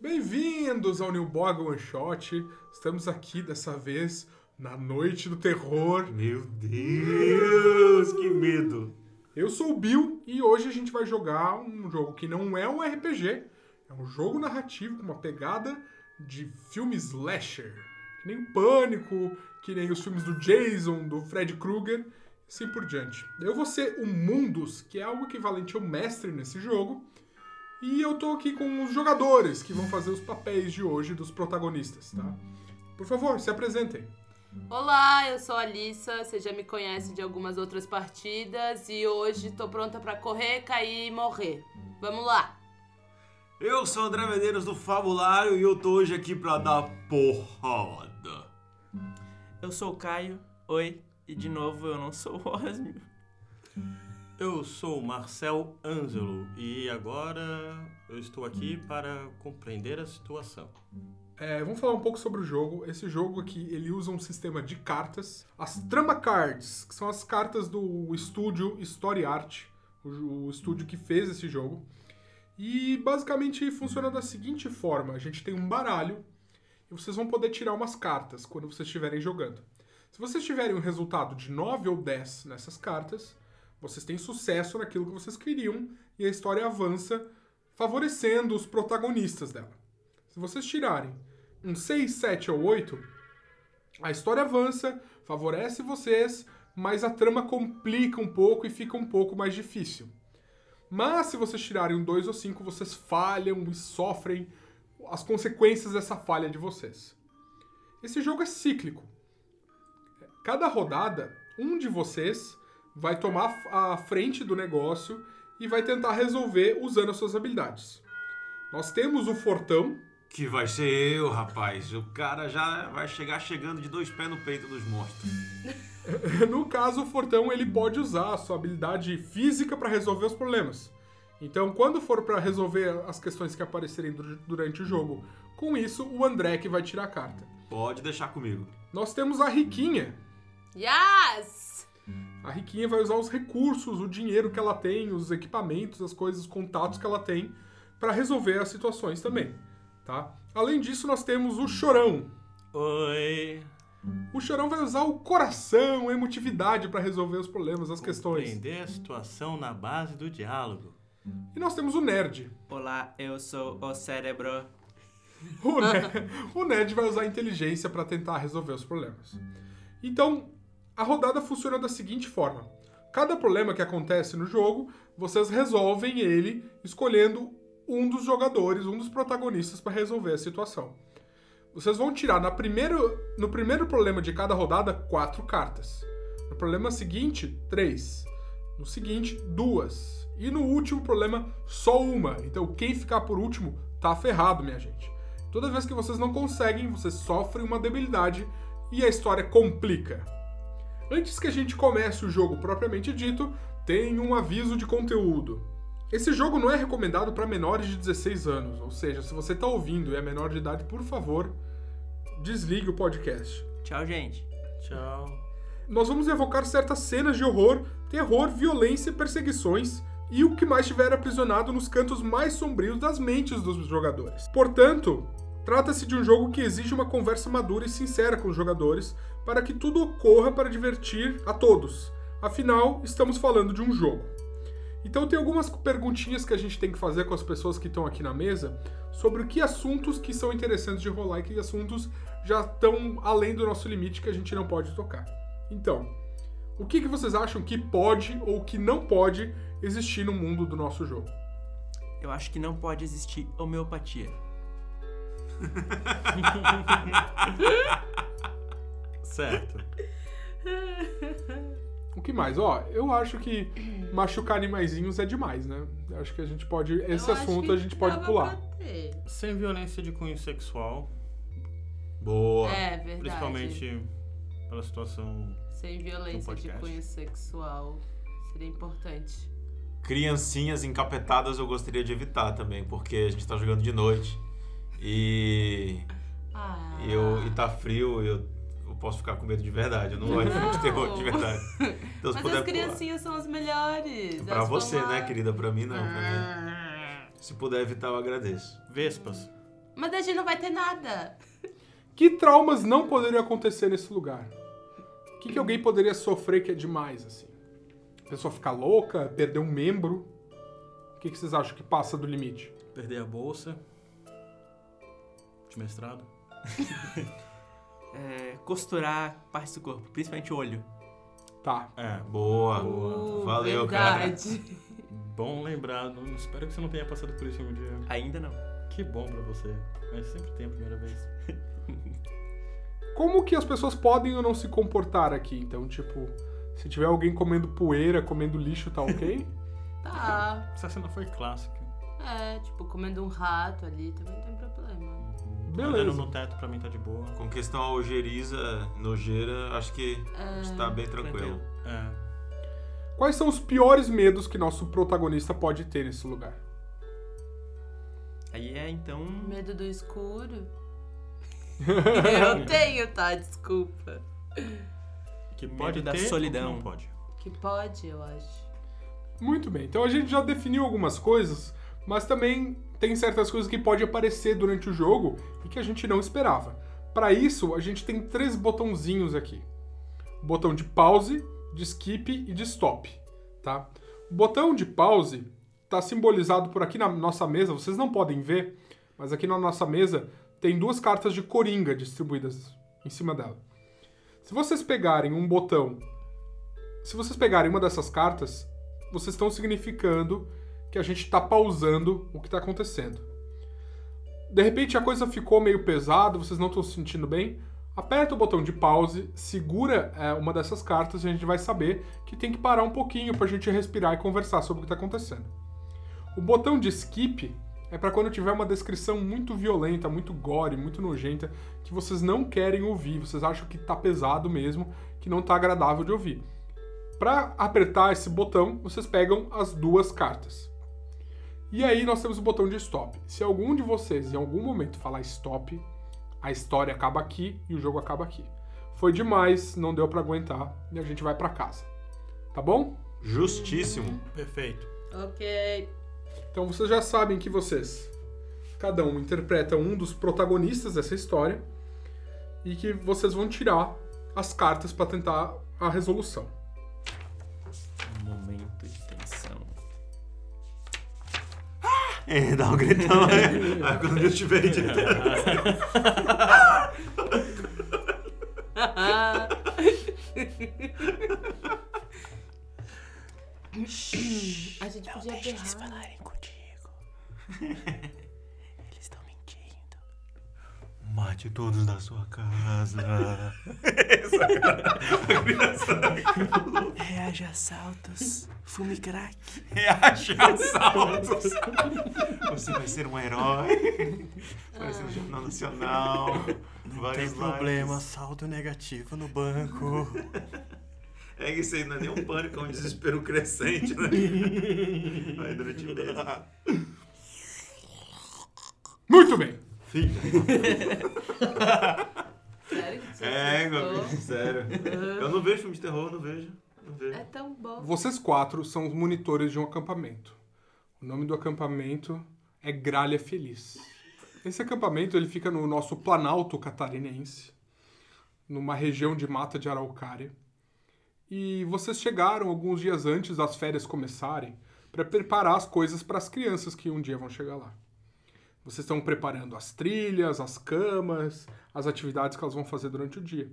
Bem-vindos ao New Bog One Shot. Estamos aqui dessa vez na Noite do Terror. Meu Deus, que medo! Eu sou o Bill e hoje a gente vai jogar um jogo que não é um RPG, é um jogo narrativo com uma pegada de filme slasher. Que nem o Pânico, que nem os filmes do Jason, do Fred Krueger, assim por diante. Eu vou ser o Mundus, que é o equivalente ao mestre nesse jogo. E eu tô aqui com os jogadores que vão fazer os papéis de hoje dos protagonistas, tá? Por favor, se apresentem. Olá, eu sou a Alissa, você já me conhece de algumas outras partidas e hoje tô pronta pra correr, cair e morrer. Vamos lá! Eu sou André Medeiros do Fabulário e eu tô hoje aqui pra dar porrada. Eu sou o Caio, oi, e de novo eu não sou o Osmio. Eu sou Marcel Ângelo e agora eu estou aqui para compreender a situação. É, vamos falar um pouco sobre o jogo. Esse jogo aqui, ele usa um sistema de cartas. As Trama Cards, que são as cartas do estúdio Story Art, o, o estúdio que fez esse jogo. E basicamente funciona da seguinte forma: a gente tem um baralho e vocês vão poder tirar umas cartas quando vocês estiverem jogando. Se vocês tiverem um resultado de 9 ou 10 nessas cartas, vocês têm sucesso naquilo que vocês queriam e a história avança favorecendo os protagonistas dela. Se vocês tirarem um 6, 7 ou 8, a história avança, favorece vocês, mas a trama complica um pouco e fica um pouco mais difícil. Mas se vocês tirarem um 2 ou 5, vocês falham e sofrem as consequências dessa falha de vocês. Esse jogo é cíclico. Cada rodada, um de vocês vai tomar a frente do negócio e vai tentar resolver usando as suas habilidades. Nós temos o Fortão, Que vai ser eu, rapaz. O cara já vai chegar chegando de dois pés no peito dos monstros. No caso, o Fortão ele pode usar a sua habilidade física para resolver os problemas. Então, quando for para resolver as questões que aparecerem dur- durante o jogo, com isso o André que vai tirar a carta. Pode deixar comigo. Nós temos a Riquinha. Yes! A Riquinha vai usar os recursos, o dinheiro que ela tem, os equipamentos, as coisas, os contatos que ela tem para resolver as situações também, tá? Além disso, nós temos o Chorão. Oi. O Chorão vai usar o coração, a emotividade para resolver os problemas, as questões. Compreender a situação na base do diálogo. E nós temos o Nerd. Olá, eu sou o cérebro. O nerd, o nerd vai usar a inteligência para tentar resolver os problemas. Então, a rodada funciona da seguinte forma: cada problema que acontece no jogo, vocês resolvem ele escolhendo um dos jogadores, um dos protagonistas para resolver a situação. Vocês vão tirar na primeiro, no primeiro problema de cada rodada quatro cartas. No problema seguinte, três. No seguinte, duas. E no último problema, só uma. Então quem ficar por último tá ferrado, minha gente. Toda vez que vocês não conseguem, vocês sofrem uma debilidade e a história complica. Antes que a gente comece o jogo propriamente dito, tem um aviso de conteúdo. Esse jogo não é recomendado para menores de 16 anos, ou seja, se você está ouvindo e é menor de idade, por favor, desligue o podcast. Tchau, gente. Tchau. Nós vamos evocar certas cenas de horror, terror, violência, perseguições e o que mais estiver aprisionado nos cantos mais sombrios das mentes dos jogadores. Portanto, trata-se de um jogo que exige uma conversa madura e sincera com os jogadores para que tudo ocorra para divertir a todos. Afinal, estamos falando de um jogo. Então tem algumas perguntinhas que a gente tem que fazer com as pessoas que estão aqui na mesa sobre que assuntos que são interessantes de rolar e que assuntos já estão além do nosso limite que a gente não pode tocar. Então, o que, que vocês acham que pode ou que não pode existir no mundo do nosso jogo? Eu acho que não pode existir homeopatia. Certo. O que mais? Ó, eu acho que machucar animaizinhos é demais, né? Eu acho que a gente pode. Esse Eu acho assunto que a gente pode dava pular. pra ter. Sem violência de cunho sexual. Boa. É, verdade. Principalmente pela situação. Sem violência de podcast. cunho sexual. Seria importante. Criancinhas encapetadas eu gostaria de evitar também, porque a gente tá jogando de noite. E, Ah. e, eu, e tá frio, eu, eu posso ficar com medo de verdade. Eu não gosto de terror de verdade. Então, se Mas puder as pular. criancinhas são as melhores. Pra Elas você, né, querida? Pra mim, não. Pra mim. Se puder evitar, eu agradeço. Vespas. Mas a gente não vai ter nada. Que traumas não poderiam acontecer nesse lugar? O que, que alguém poderia sofrer que é demais, assim? A pessoa ficar louca, perder um membro? O que, que vocês acham que passa do limite? Perder a bolsa. Mestrado. É, costurar partes do corpo, principalmente o olho. Tá. É. Boa. Uh, Valeu, cara. verdade. Bom lembrado. Espero que você não tenha passado por isso um dia. Ainda não. Que bom pra você. Mas sempre tem a primeira vez. Como que as pessoas podem ou não se comportar aqui? Então, tipo, se tiver alguém comendo poeira, comendo lixo, tá ok? Tá. Essa cena foi clássica. É, tipo, comendo um rato ali também não tem problema. Beleza. No teto, pra mim tá de boa. Com questão a ojeriza, nojeira, acho que está bem tranquilo. É. Quais são os piores medos que nosso protagonista pode ter nesse lugar? Aí é então. Medo do escuro? Eu tenho, tá? Desculpa. Que Medo pode da ter, ou que solidão. não pode. Que pode, eu acho. Muito bem. Então a gente já definiu algumas coisas, mas também tem certas coisas que pode aparecer durante o jogo e que a gente não esperava. Para isso, a gente tem três botãozinhos aqui: o botão de pause, de skip e de stop, tá? O botão de pause está simbolizado por aqui na nossa mesa. Vocês não podem ver, mas aqui na nossa mesa tem duas cartas de coringa distribuídas em cima dela. Se vocês pegarem um botão, se vocês pegarem uma dessas cartas, vocês estão significando que a gente está pausando o que está acontecendo. De repente a coisa ficou meio pesada, vocês não estão se sentindo bem. Aperta o botão de pause, segura é, uma dessas cartas e a gente vai saber que tem que parar um pouquinho para a gente respirar e conversar sobre o que está acontecendo. O botão de skip é para quando tiver uma descrição muito violenta, muito gore, muito nojenta, que vocês não querem ouvir, vocês acham que tá pesado mesmo, que não tá agradável de ouvir. Para apertar esse botão, vocês pegam as duas cartas. E aí nós temos o botão de stop. Se algum de vocês em algum momento falar stop, a história acaba aqui e o jogo acaba aqui. Foi demais, não deu para aguentar e a gente vai para casa. Tá bom? Justíssimo. Perfeito. Ok. Então vocês já sabem que vocês, cada um interpreta um dos protagonistas dessa história e que vocês vão tirar as cartas para tentar a resolução. É, dá um gritão aí. Aí quando eu estiver editando. A gente podia berrar. contigo. Mate todos da sua casa. Reage a assaltos. Fume crack. Reage assaltos. Você vai ser um herói. Vai ser no Jornal Nacional. Vários likes. saldo negativo no banco. É que isso aí não é nem um pânico, é um desespero crescente, né? Vai durante meses. Muito bem. Sério que você É, meu sério. Eu não vejo filme de terror, não vejo. Não vejo. É tão bom. Vocês quatro são os monitores de um acampamento. O nome do acampamento é Gralha Feliz. Esse acampamento ele fica no nosso Planalto catarinense, numa região de mata de araucária. E vocês chegaram alguns dias antes das férias começarem para preparar as coisas para as crianças que um dia vão chegar lá. Vocês estão preparando as trilhas, as camas, as atividades que elas vão fazer durante o dia.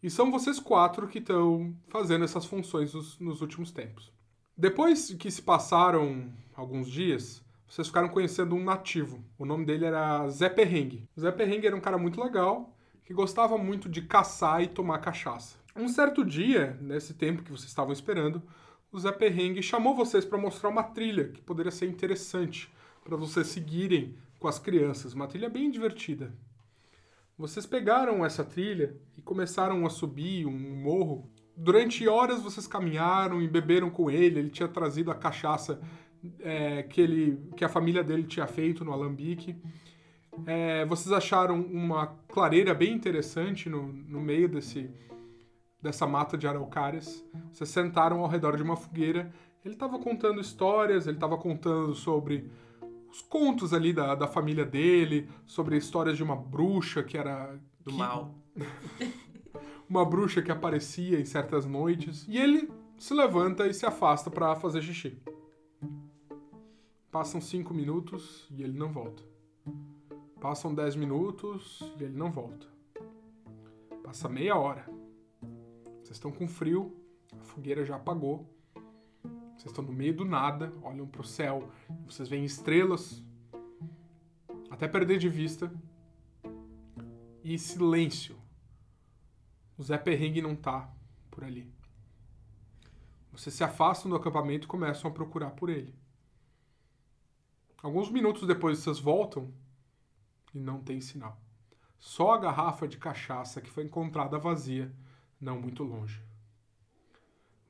E são vocês quatro que estão fazendo essas funções nos, nos últimos tempos. Depois que se passaram alguns dias, vocês ficaram conhecendo um nativo. O nome dele era Zé Perrengue. Zé Perrengue era um cara muito legal, que gostava muito de caçar e tomar cachaça. Um certo dia, nesse tempo que vocês estavam esperando, o Zé Perrengue chamou vocês para mostrar uma trilha que poderia ser interessante para vocês seguirem com as crianças. Uma trilha bem divertida. Vocês pegaram essa trilha e começaram a subir um morro. Durante horas vocês caminharam e beberam com ele. Ele tinha trazido a cachaça é, que, ele, que a família dele tinha feito no alambique. É, vocês acharam uma clareira bem interessante no, no meio desse, dessa mata de araucárias. Vocês sentaram ao redor de uma fogueira. Ele estava contando histórias, ele estava contando sobre os contos ali da, da família dele, sobre histórias de uma bruxa que era. Do que- mal. Uma bruxa que aparecia em certas noites. E ele se levanta e se afasta pra fazer xixi. Passam cinco minutos e ele não volta. Passam dez minutos e ele não volta. Passa meia hora. Vocês estão com frio, a fogueira já apagou. Vocês estão no meio do nada, olham pro céu, vocês veem estrelas, até perder de vista. E silêncio. O Zé Perrengue não tá por ali. Vocês se afastam do acampamento e começam a procurar por ele. Alguns minutos depois vocês voltam e não tem sinal. Só a garrafa de cachaça que foi encontrada vazia, não muito longe.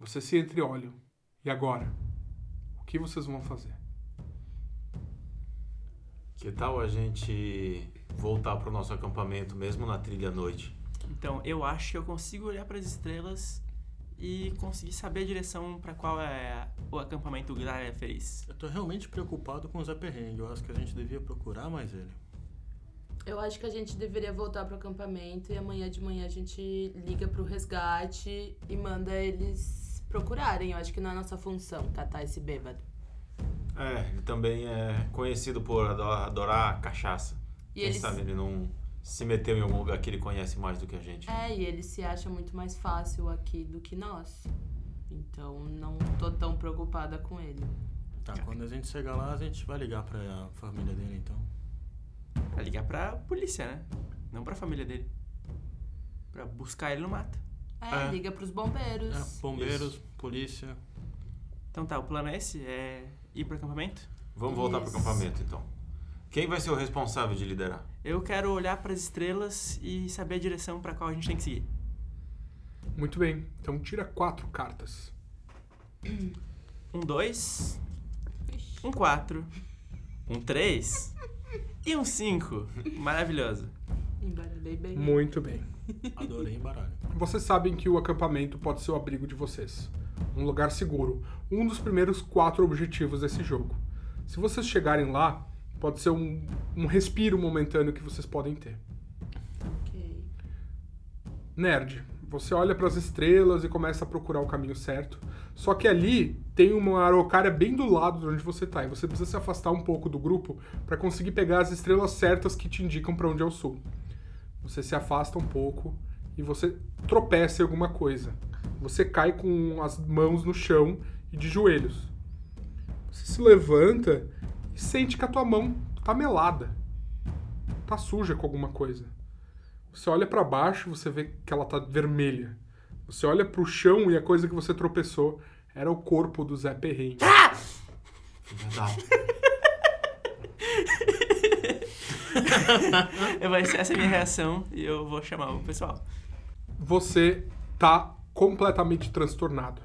Vocês se entreolham. E agora? O que vocês vão fazer? Que tal a gente voltar pro nosso acampamento, mesmo na trilha à noite? Então, eu acho que eu consigo olhar para as estrelas e conseguir saber a direção para qual é o acampamento Glória Feliz. Eu tô realmente preocupado com o Zé Perrengue. Eu acho que a gente devia procurar mais ele. Eu acho que a gente deveria voltar pro acampamento e amanhã de manhã a gente liga pro resgate e manda eles procurarem. Eu acho que não é nossa função catar esse bêbado. É, ele também é conhecido por ado- adorar cachaça. E Quem eles, sabe ele não se meteu em algum lugar que ele conhece mais do que a gente. é, e ele se acha muito mais fácil aqui do que nós. Então não tô tão preocupada com ele. Tá, quando a gente chegar lá, a gente vai ligar pra família dele, então. Pra ligar pra polícia, né? Não pra família dele. Pra buscar ele no mato. É, É. liga pros bombeiros. É, bombeiros, polícia. Então tá, o plano é esse? É ir pro acampamento? Vamos voltar pro Isso. acampamento então. Quem vai ser o responsável de liderar? Eu quero olhar para as estrelas e saber a direção para qual a gente tem que seguir. Muito bem, então tira quatro cartas. Um dois, um quatro, um três e um cinco. Maravilhoso. Embaralhei bem. Muito bem. Adorei embaralho. Vocês sabem que o acampamento pode ser o abrigo de vocês. Um lugar seguro. Um dos primeiros quatro objetivos desse jogo. Se vocês chegarem lá, pode ser um, um respiro momentâneo que vocês podem ter. Ok. Nerd, você olha para as estrelas e começa a procurar o caminho certo. Só que ali tem uma araucária bem do lado de onde você tá. E você precisa se afastar um pouco do grupo para conseguir pegar as estrelas certas que te indicam para onde é o sul. Você se afasta um pouco e você tropeça em alguma coisa. Você cai com as mãos no chão e de joelhos. Você se levanta e sente que a tua mão tá melada. Tá suja com alguma coisa. Você olha pra baixo, você vê que ela tá vermelha. Você olha pro chão e a coisa que você tropeçou era o corpo do Zé Perrengue. Da- Eu ser essa é a minha reação e eu vou chamar o pessoal. Você tá completamente transtornado.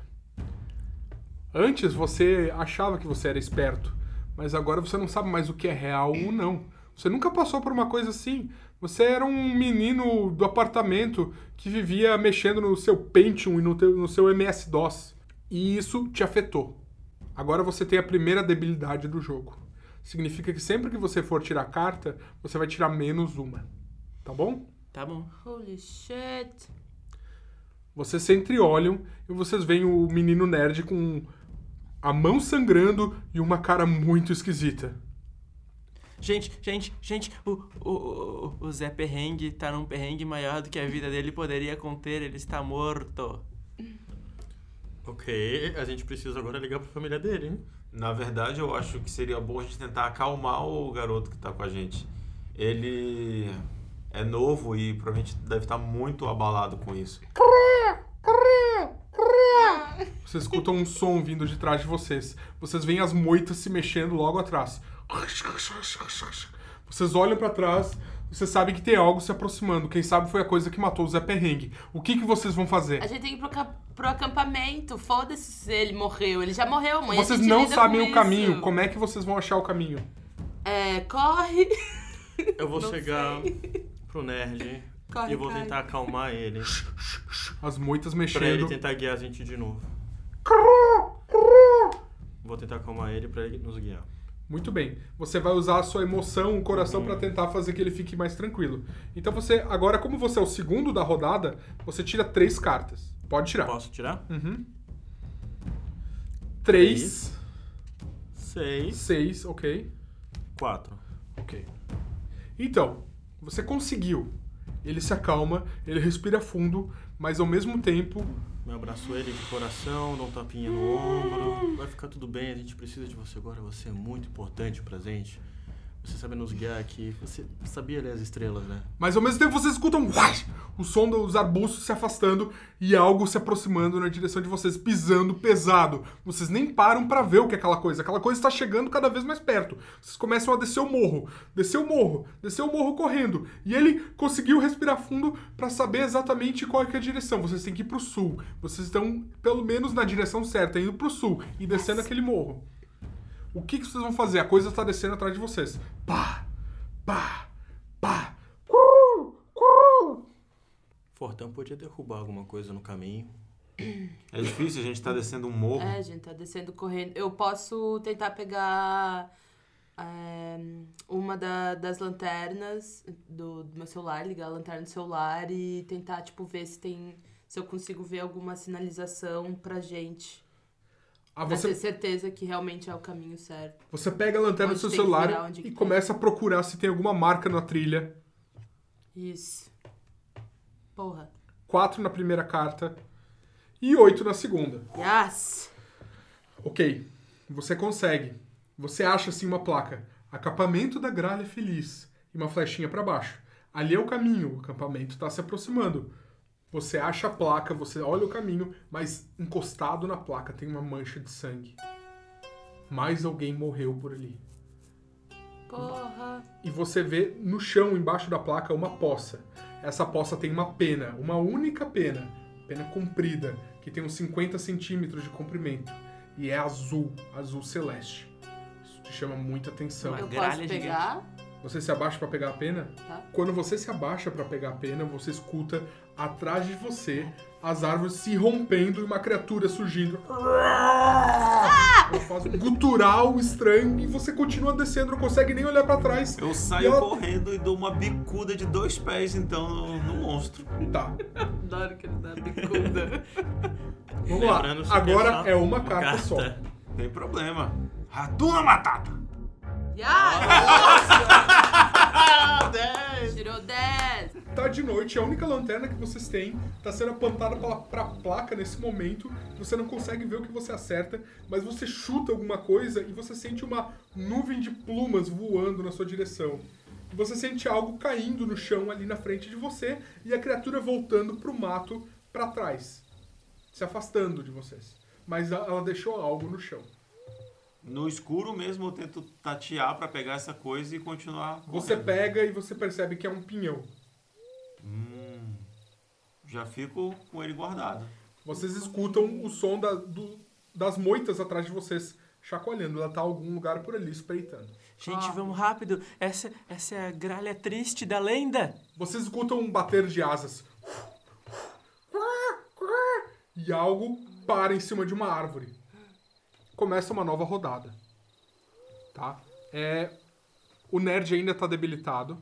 Antes você achava que você era esperto, mas agora você não sabe mais o que é real ou não. Você nunca passou por uma coisa assim. Você era um menino do apartamento que vivia mexendo no seu Pentium e no, teu- no seu MS-DOS. E isso te afetou. Agora você tem a primeira debilidade do jogo. Significa que sempre que você for tirar carta, você vai tirar menos uma. Tá bom? Tá bom. Holy shit. Vocês se entreolham e vocês veem o menino nerd com a mão sangrando e uma cara muito esquisita. Gente, gente, gente, o, o, o, o Zé Perrengue tá num perrengue maior do que a vida dele poderia conter, ele está morto. Ok, a gente precisa agora ligar pra família dele, hein? Na verdade, eu acho que seria bom a gente tentar acalmar o garoto que tá com a gente. Ele é novo e provavelmente deve estar muito abalado com isso. Vocês escutam um som vindo de trás de vocês. Vocês veem as moitas se mexendo logo atrás. Vocês olham pra trás, vocês sabem que tem algo se aproximando. Quem sabe foi a coisa que matou o Zé Perrengue. O que, que vocês vão fazer? A gente tem que ir pro, pro acampamento. Foda-se se ele morreu. Ele já morreu, mãe. Vocês não sabem o caminho. isso. Como é que vocês vão achar o caminho? É, corre. Eu vou Não chegar sei. pro nerd Corre, e vou Caio. tentar acalmar ele. As moitas Pra ele mexendo. tentar guiar a gente de novo. Vou tentar acalmar ele pra ele nos guiar. Muito bem. Você vai usar a sua emoção, o coração, pra tentar fazer que ele fique mais tranquilo. Então você, agora, como você é o segundo da rodada, você tira três cartas. Pode tirar. Posso tirar? Uhum. Três, Seis, seis, ok. quatro. Ok. Então, você conseguiu. Ele se acalma, ele respira fundo, mas ao mesmo tempo Eu abraço ele de coração, dou um tapinha no ombro. Vai ficar tudo bem, a gente precisa de você agora. Você é muito importante pra gente. Você sabe nos guiar aqui. Você sabia ler as estrelas, né? Mas ao mesmo tempo vocês escutam uai, o som dos arbustos se afastando e algo se aproximando na direção de vocês, pisando pesado. Vocês nem param pra ver o que é aquela coisa. Aquela coisa está chegando cada vez mais perto. Vocês começam a descer o morro, descer o morro, descer o morro correndo. E ele conseguiu respirar fundo pra saber exatamente qual é, que é a direção. Vocês têm que ir pro sul. Vocês estão pelo menos na direção certa, indo pro sul e descendo aquele morro. O que, que vocês vão fazer? A coisa está descendo atrás de vocês. Pá, pá, pá. Fortão podia derrubar alguma coisa no caminho. É difícil, a gente tá descendo um morro. É, a gente tá descendo correndo. Eu posso tentar pegar é, uma da- das lanternas do, do meu celular, ligar a lanterna do celular e tentar, tipo, ver se tem. Se eu consigo ver alguma sinalização pra gente. Ah, Pra você, ter certeza que realmente é o caminho certo. você pega a lanterna do Onde seu tem que virar, celular e tem. começa a procurar se tem alguma marca na trilha. Isso. Porra. Quatro na primeira carta e oito na segunda. Yes! Ok, você consegue. Você acha assim uma placa. Acampamento da Gralha Feliz. E uma flechinha pra baixo. Ali é o caminho, o acampamento está se aproximando. Você acha a placa, você olha o caminho, mas encostado na placa tem uma mancha de sangue. Mais alguém morreu por ali. Porra. E você vê no chão, embaixo da placa, uma poça. Essa poça tem uma pena, uma única pena, pena comprida, que tem uns 50 centímetros de comprimento. E é azul, azul celeste. Isso te chama muita atenção. Uma Eu posso pegar? Você se abaixa pra pegar a pena? Tá. Quando você se abaixa pra pegar a pena, você escuta atrás de você as árvores se rompendo e uma criatura surgindo. Ela faz um gutural estranho e você continua descendo, não consegue nem olhar pra trás. Eu E saio ela- correndo e dou uma bicuda de dois pés, então, no, no monstro. Tá, Adoro que ele dá bicuda. vamos lá. Agora é uma carta só. Tem problema. Ratuna Matata! Yes! Tirou 10! Tá de noite, a única lanterna que vocês têm tá sendo apontada pra, pra placa nesse momento. Você não consegue ver o que você acerta, mas você chuta alguma coisa e você sente uma nuvem de plumas voando na sua direção. Você sente algo caindo no chão ali na frente de você e a criatura voltando pro mato pra trás, se afastando de vocês. Mas ela deixou algo no chão. No escuro mesmo eu tento tatear pra pegar essa coisa e continuar. Você correndo. pega e você percebe que é um pinhão. Hum, já fico com ele guardado. Vocês escutam o som da- do- das moitas atrás de vocês chacoalhando. Ela tá em algum lugar por ali espreitando. Gente, Ah. vamos rápido. Essa, essa é a gralha triste da lenda. Vocês escutam um bater de asas. E algo para em cima de uma árvore. Começa uma nova rodada. Tá? É, o nerd ainda tá debilitado.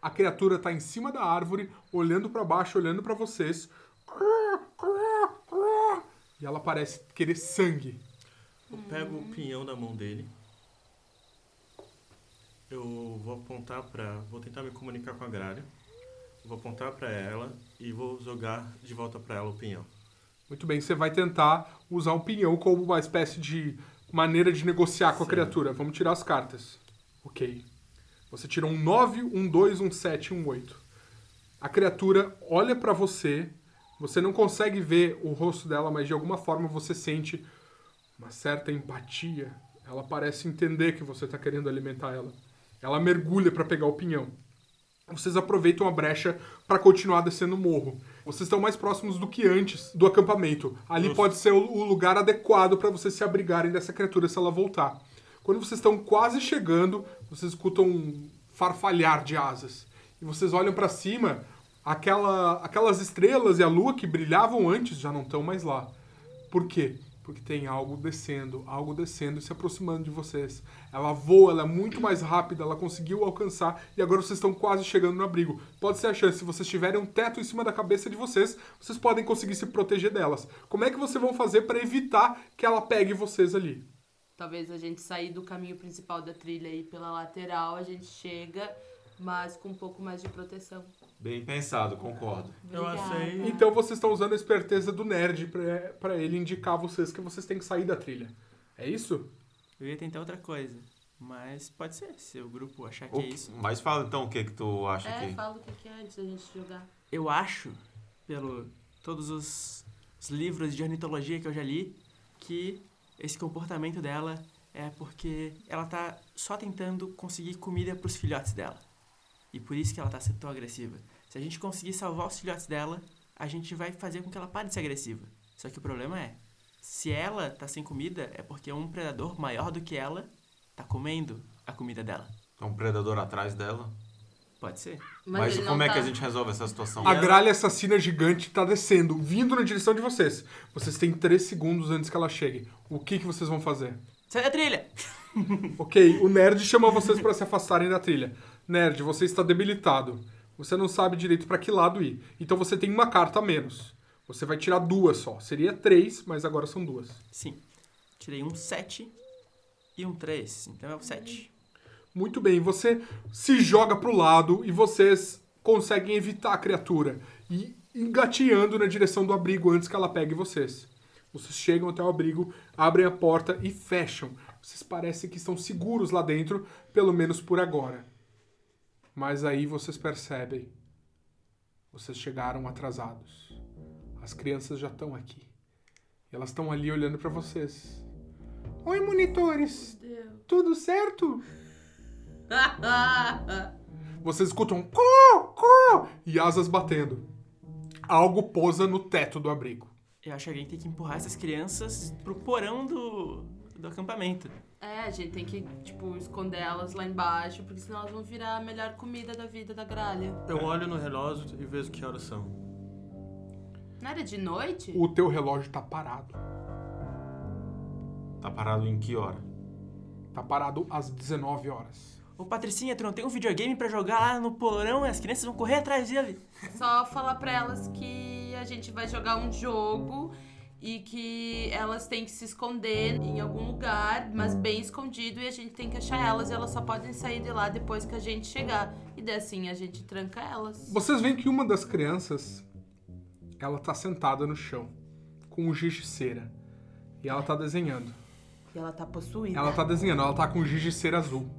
A criatura tá em cima da árvore, olhando pra baixo, olhando pra vocês. E ela parece querer sangue. Eu pego o pinhão da mão dele. Eu vou apontar pra. Vou tentar me comunicar com a gralha. Vou apontar pra ela e vou jogar de volta pra ela o pinhão. Muito bem, você vai tentar usar um pinhão como uma espécie de maneira de negociar com a Sim. criatura. Vamos tirar as cartas. Ok. Você tira um 9, um 2, um 7 e um 8. A criatura olha pra você. Você não consegue ver o rosto dela, mas de alguma forma você sente uma certa empatia. Ela parece entender que você está querendo alimentar ela. Ela mergulha pra pegar o pinhão. Vocês aproveitam a brecha para continuar descendo o morro. Vocês estão mais próximos do que antes do acampamento. Ali Nossa. pode ser o, lugar adequado para vocês se abrigarem dessa criatura se ela voltar. Quando vocês estão quase chegando, vocês escutam um farfalhar de asas. E vocês olham para cima, aquela, aquelas estrelas e a lua que brilhavam antes já não estão mais lá. Por quê? Porque tem algo descendo, algo descendo e se aproximando de vocês. Ela voa, ela é muito mais rápida, ela conseguiu alcançar e agora vocês estão quase chegando no abrigo. Pode ser a chance, se vocês tiverem um teto em cima da cabeça de vocês, vocês podem conseguir se proteger delas. Como é que vocês vão fazer para evitar que ela pegue vocês ali? Talvez a gente sair do caminho principal da trilha e pela lateral, a gente chega, mas com um pouco mais de proteção. Bem pensado, concordo. Eu achei- Então vocês estão usando a esperteza do nerd pra- pra ele indicar a vocês que vocês têm que sair da trilha. É isso? Eu ia tentar outra coisa. Mas pode ser, se o grupo achar que O é isso. Mas fala então o que que tu acha É, que... fala o que que é antes da gente jogar. Eu acho, pelo todos os, os livros de ornitologia que eu já li, que esse comportamento dela é porque ela tá só tentando conseguir comida pros filhotes dela. E por isso que ela tá sendo tão agressiva. Se a gente conseguir salvar os filhotes dela, a gente vai fazer com que ela pare de ser agressiva. Só que o problema é, se ela tá sem comida, é porque um predador maior do que ela tá comendo a comida dela. Tem um predador atrás dela. Pode ser. Mas, não como é tá- que a gente resolve essa situação? A gralha assassina gigante tá descendo, vindo na direção de vocês. Vocês têm três segundos antes que ela chegue. O que, que vocês vão fazer? Sai da trilha! Ok, o nerd chama vocês para se afastarem da trilha. Nerd, você está debilitado. Você não sabe direito para que lado ir. Então você tem uma carta a menos. Você vai tirar duas só. Seria três, mas agora são duas. Sim. Tirei um 7 e um 3. Então é o 7. Muito bem, você se joga pro lado e vocês conseguem evitar a criatura e engateando na direção do abrigo antes que ela pegue vocês. Vocês chegam até o abrigo, abrem a porta e fecham. Vocês parecem que estão seguros lá dentro, pelo menos por agora. Mas aí vocês percebem. Vocês chegaram atrasados. As crianças já estão aqui. E elas estão ali olhando pra vocês. Oi, monitores. Tudo certo? Vocês escutam cu, cu, e asas batendo. Algo pousa no teto do abrigo. Eu acho que alguém tem que empurrar essas crianças pro porão do, do acampamento. É, a gente tem que, tipo, esconder elas lá embaixo, porque senão elas vão virar a melhor comida da vida da gralha. Eu olho no relógio e vejo que horas são. Não era de noite? O teu relógio tá parado. Tá parado em que hora? Tá parado às 19 horas. Ô Patricinha, tu não tem um videogame pra jogar lá no porão e as crianças vão correr atrás dele? Só falar pra elas que a gente vai jogar um jogo e que elas têm que se esconder em algum lugar, mas bem escondido, e a gente tem que achar elas e elas só podem sair de lá depois que a gente chegar. E daí assim a gente tranca elas. Vocês veem que uma das crianças, ela tá sentada no chão, com um giz de cera. E ela tá desenhando. E ela tá possuída. Ela tá desenhando, ela tá com giz de cera azul.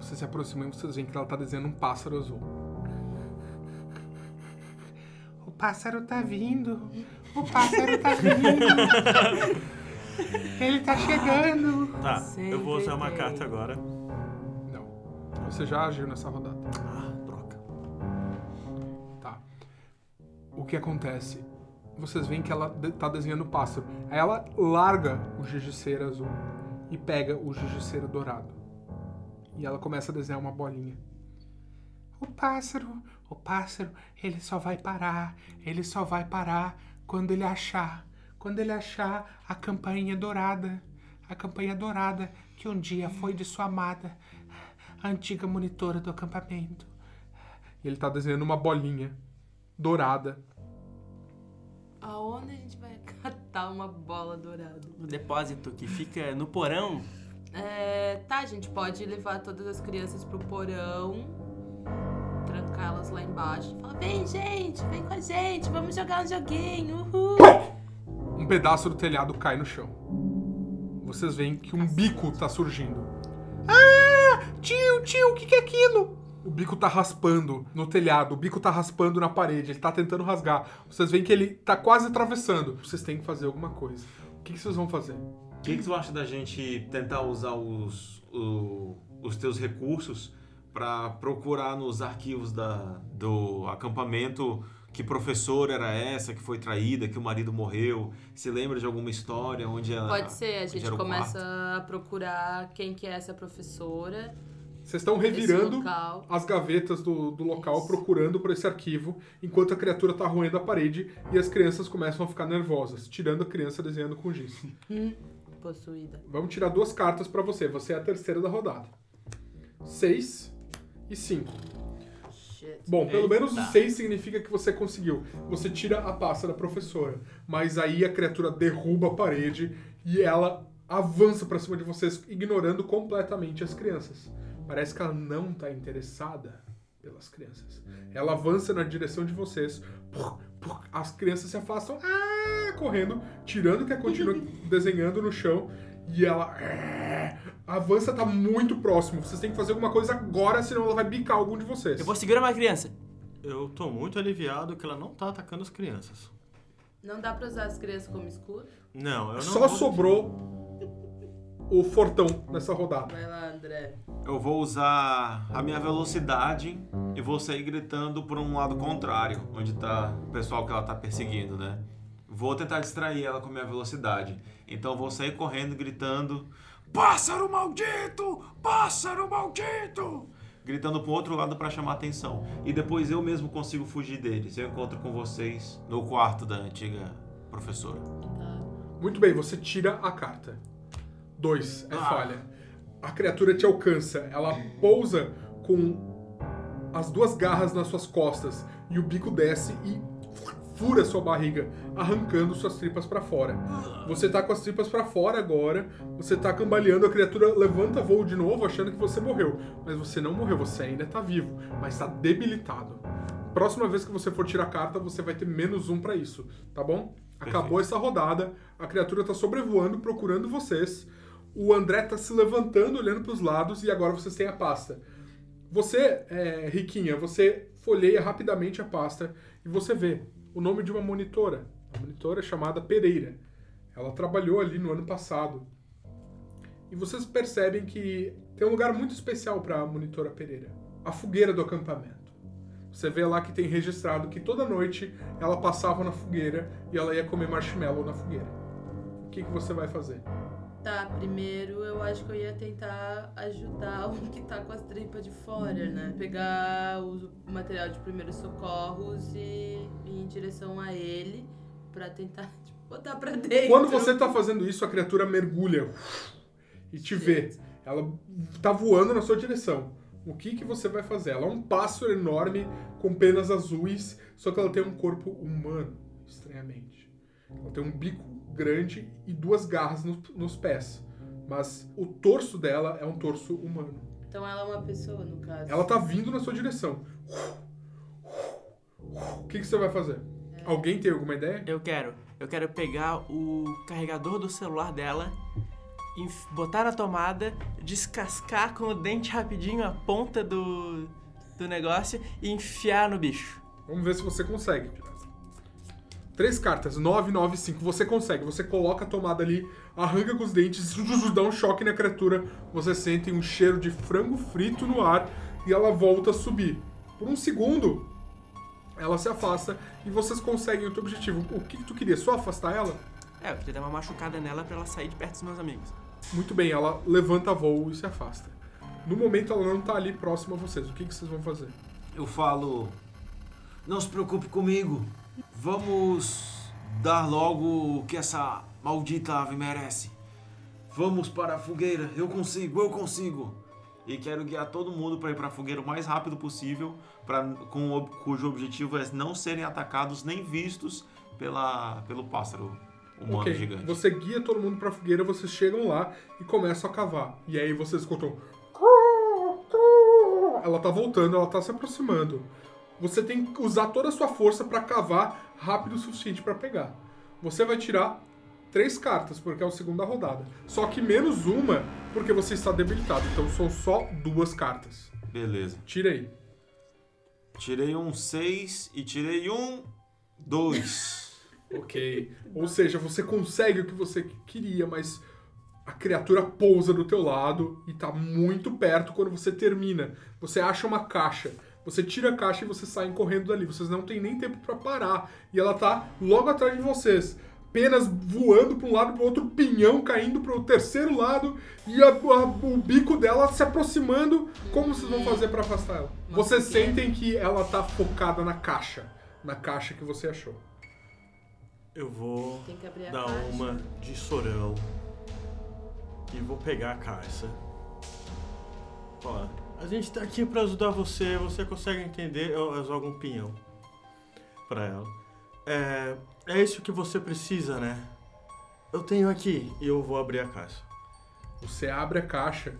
Vocês se aproximam e vocês veem que ela tá desenhando um pássaro azul. O pássaro tá vindo. O pássaro tá vindo. Ele tá chegando. Tá, eu vou usar uma carta agora. Não. Você já agiu nessa rodada. Ah, droga. Tá. O que acontece? Vocês veem que ela tá desenhando o pássaro. Aí ela larga o cera azul e pega o cera dourado. E ela começa a desenhar uma bolinha. O pássaro, o pássaro, ele só vai parar, ele só vai parar quando ele achar, quando ele achar a campainha dourada, a campainha dourada que um dia foi de sua amada, a antiga monitora do acampamento. E ele tá desenhando uma bolinha dourada. Aonde a gente vai catar uma bola dourada? No depósito que fica no porão. É, tá, a gente pode levar todas as crianças pro porão, elas lá embaixo falar: vem, gente, vem com a gente, vamos jogar um joguinho, uhul. Um pedaço do telhado cai no chão. Vocês veem que um bico tá surgindo. Ah! Tio, tio, o que, que é aquilo? O bico tá raspando no telhado, o bico tá raspando na parede, ele tá tentando rasgar. Vocês veem que ele tá quase atravessando. Vocês têm que fazer alguma coisa. O que, que vocês vão fazer? O que, que tu acha da gente tentar usar os, o- os teus recursos para procurar nos arquivos da, do acampamento que professora era essa que foi traída, que o marido morreu? Se lembra de alguma história onde ela. Pode ser, a gente começa a procurar quem que é essa professora Vocês estão revirando as gavetas do, do local, Isso. procurando por esse arquivo, enquanto a criatura tá roendo a parede e as crianças começam a ficar nervosas, tirando a criança desenhando com giz. Hum, possuída. Vamos tirar duas cartas pra você. Você é a terceira da rodada. Seis e cinco. Shit. Bom, pelo menos o 6 significa que você conseguiu. Você tira a pasta da professora, mas aí a criatura derruba a parede e ela avança pra cima de vocês, ignorando completamente as crianças. Parece que ela não tá interessada pelas crianças. Ela avança na direção de vocês. As crianças se afastam, ah, correndo, tirando que ela continua desenhando no chão. E ela é, avança, tá muito próximo. Vocês têm que fazer alguma coisa agora, senão ela vai bicar algum de vocês. Eu vou segurar uma criança. Eu tô muito aliviado que ela não tá atacando as crianças. Não dá pra usar as crianças como escudo? Não, eu não Só vou- sobrou o Fortão nessa rodada. Vai lá, André. Eu vou usar a minha velocidade e vou sair gritando por um lado contrário, onde tá o pessoal que ela tá perseguindo, né? Vou tentar distrair ela com a minha velocidade. Então eu vou sair correndo gritando: Pássaro maldito! Pássaro maldito! Gritando pro outro lado para chamar atenção. E depois eu mesmo consigo fugir deles. Eu encontro com vocês no quarto da antiga professora. Muito bem, você tira a carta. Dois, é Ah. falha. A criatura te alcança. Ela pousa com as duas garras nas suas costas e o bico desce e fura sua barriga, arrancando suas tripas pra fora. Você tá com as tripas pra fora agora, você tá cambaleando, a criatura levanta voo de novo, achando que você morreu. Mas você não morreu, você ainda tá vivo, mas tá debilitado. Próxima vez que você for tirar a carta, você vai ter menos um pra isso, tá bom? Acabou essa rodada, a criatura tá sobrevoando, procurando vocês. O André tá se levantando, olhando pros lados, e agora vocês têm a pasta. Você, é, Riquinha, você folheia rapidamente a pasta e você vê o nome de uma monitora. A monitora chamada Pereira. Ela trabalhou ali no ano passado. E vocês percebem que tem um lugar muito especial para a monitora Pereira. A fogueira do acampamento. Você vê lá que tem registrado que toda noite ela passava na fogueira e ela ia comer marshmallow na fogueira. O que, que você vai fazer? Tá, primeiro eu acho que eu ia tentar ajudar o que tá com as tripas de fora, né? Pegar o material de primeiros socorros e ir em direção a ele pra tentar tipo, botar pra dentro. Quando você tá fazendo isso, a criatura mergulha e te vê. Ela tá voando na sua direção. O que que você vai fazer? Ela é um pássaro enorme com penas azuis, só que ela tem um corpo humano, estranhamente. Ela tem um bico grande e duas garras no- nos pés. Mas o torso dela é um torso humano. Então ela é uma pessoa, no caso. Ela tá vindo na sua direção. O que que você vai fazer? Alguém tem alguma ideia? Eu quero. Eu quero pegar o carregador do celular dela, botar na tomada, descascar com o dente rapidinho a ponta do, do negócio e enfiar no bicho. Vamos ver se você consegue. Três cartas, 9, 9, 5. Você consegue. Você coloca a tomada ali, arranca com os dentes, dá um choque na criatura. Você sente um cheiro de frango frito no ar e ela volta a subir. Por um segundo, ela se afasta e vocês conseguem o teu objetivo. O que, que tu queria? Só afastar ela? É, eu queria dar uma machucada nela pra ela sair de perto dos meus amigos. Muito bem, ela levanta voo e se afasta. No momento ela não tá ali próxima a vocês. O que, que vocês vão fazer? Eu falo: Não se preocupe comigo. Vamos dar logo o que essa maldita ave merece. Vamos para a fogueira. Eu consigo, eu consigo. E quero guiar todo mundo para ir para a fogueira o mais rápido possível, pra, com, o- cujo objetivo é não serem atacados nem vistos pela, pelo pássaro humano Ok, gigante. Você guia todo mundo pra fogueira, vocês chegam lá e começam a cavar. E aí vocês escutam. Ela tá voltando, ela tá se aproximando. Você tem que usar toda a sua força pra cavar rápido o suficiente pra pegar. Você vai tirar três cartas, porque é a segunda rodada. Só que menos uma, porque você está debilitado. Então são só duas cartas. Beleza. Tira aí. Tirei um 6 e tirei um 2. Ok. Ou seja, você consegue o que você queria, mas a criatura pousa do teu lado e tá muito perto quando você termina. Você acha uma caixa. Você tira a caixa e vocês saem correndo dali. Vocês não têm nem tempo pra parar. E ela tá logo atrás de vocês. penas voando para um lado para o outro, pinhão caindo para o terceiro lado e a- a- o bico dela se aproximando. Como vocês vão fazer para afastar ela? Nossa, Vocês que- sentem que ela tá focada na caixa, na caixa que você achou. Eu vou Tem que abrir a dar caixa. uma de sorão e vou pegar a caixa. Ó, a gente tá aqui pra ajudar você, você consegue entender? Eu, eu jogo um pinhão pra ela. É, é isso que você precisa, né? Eu tenho aqui e eu vou abrir a caixa. Você abre a caixa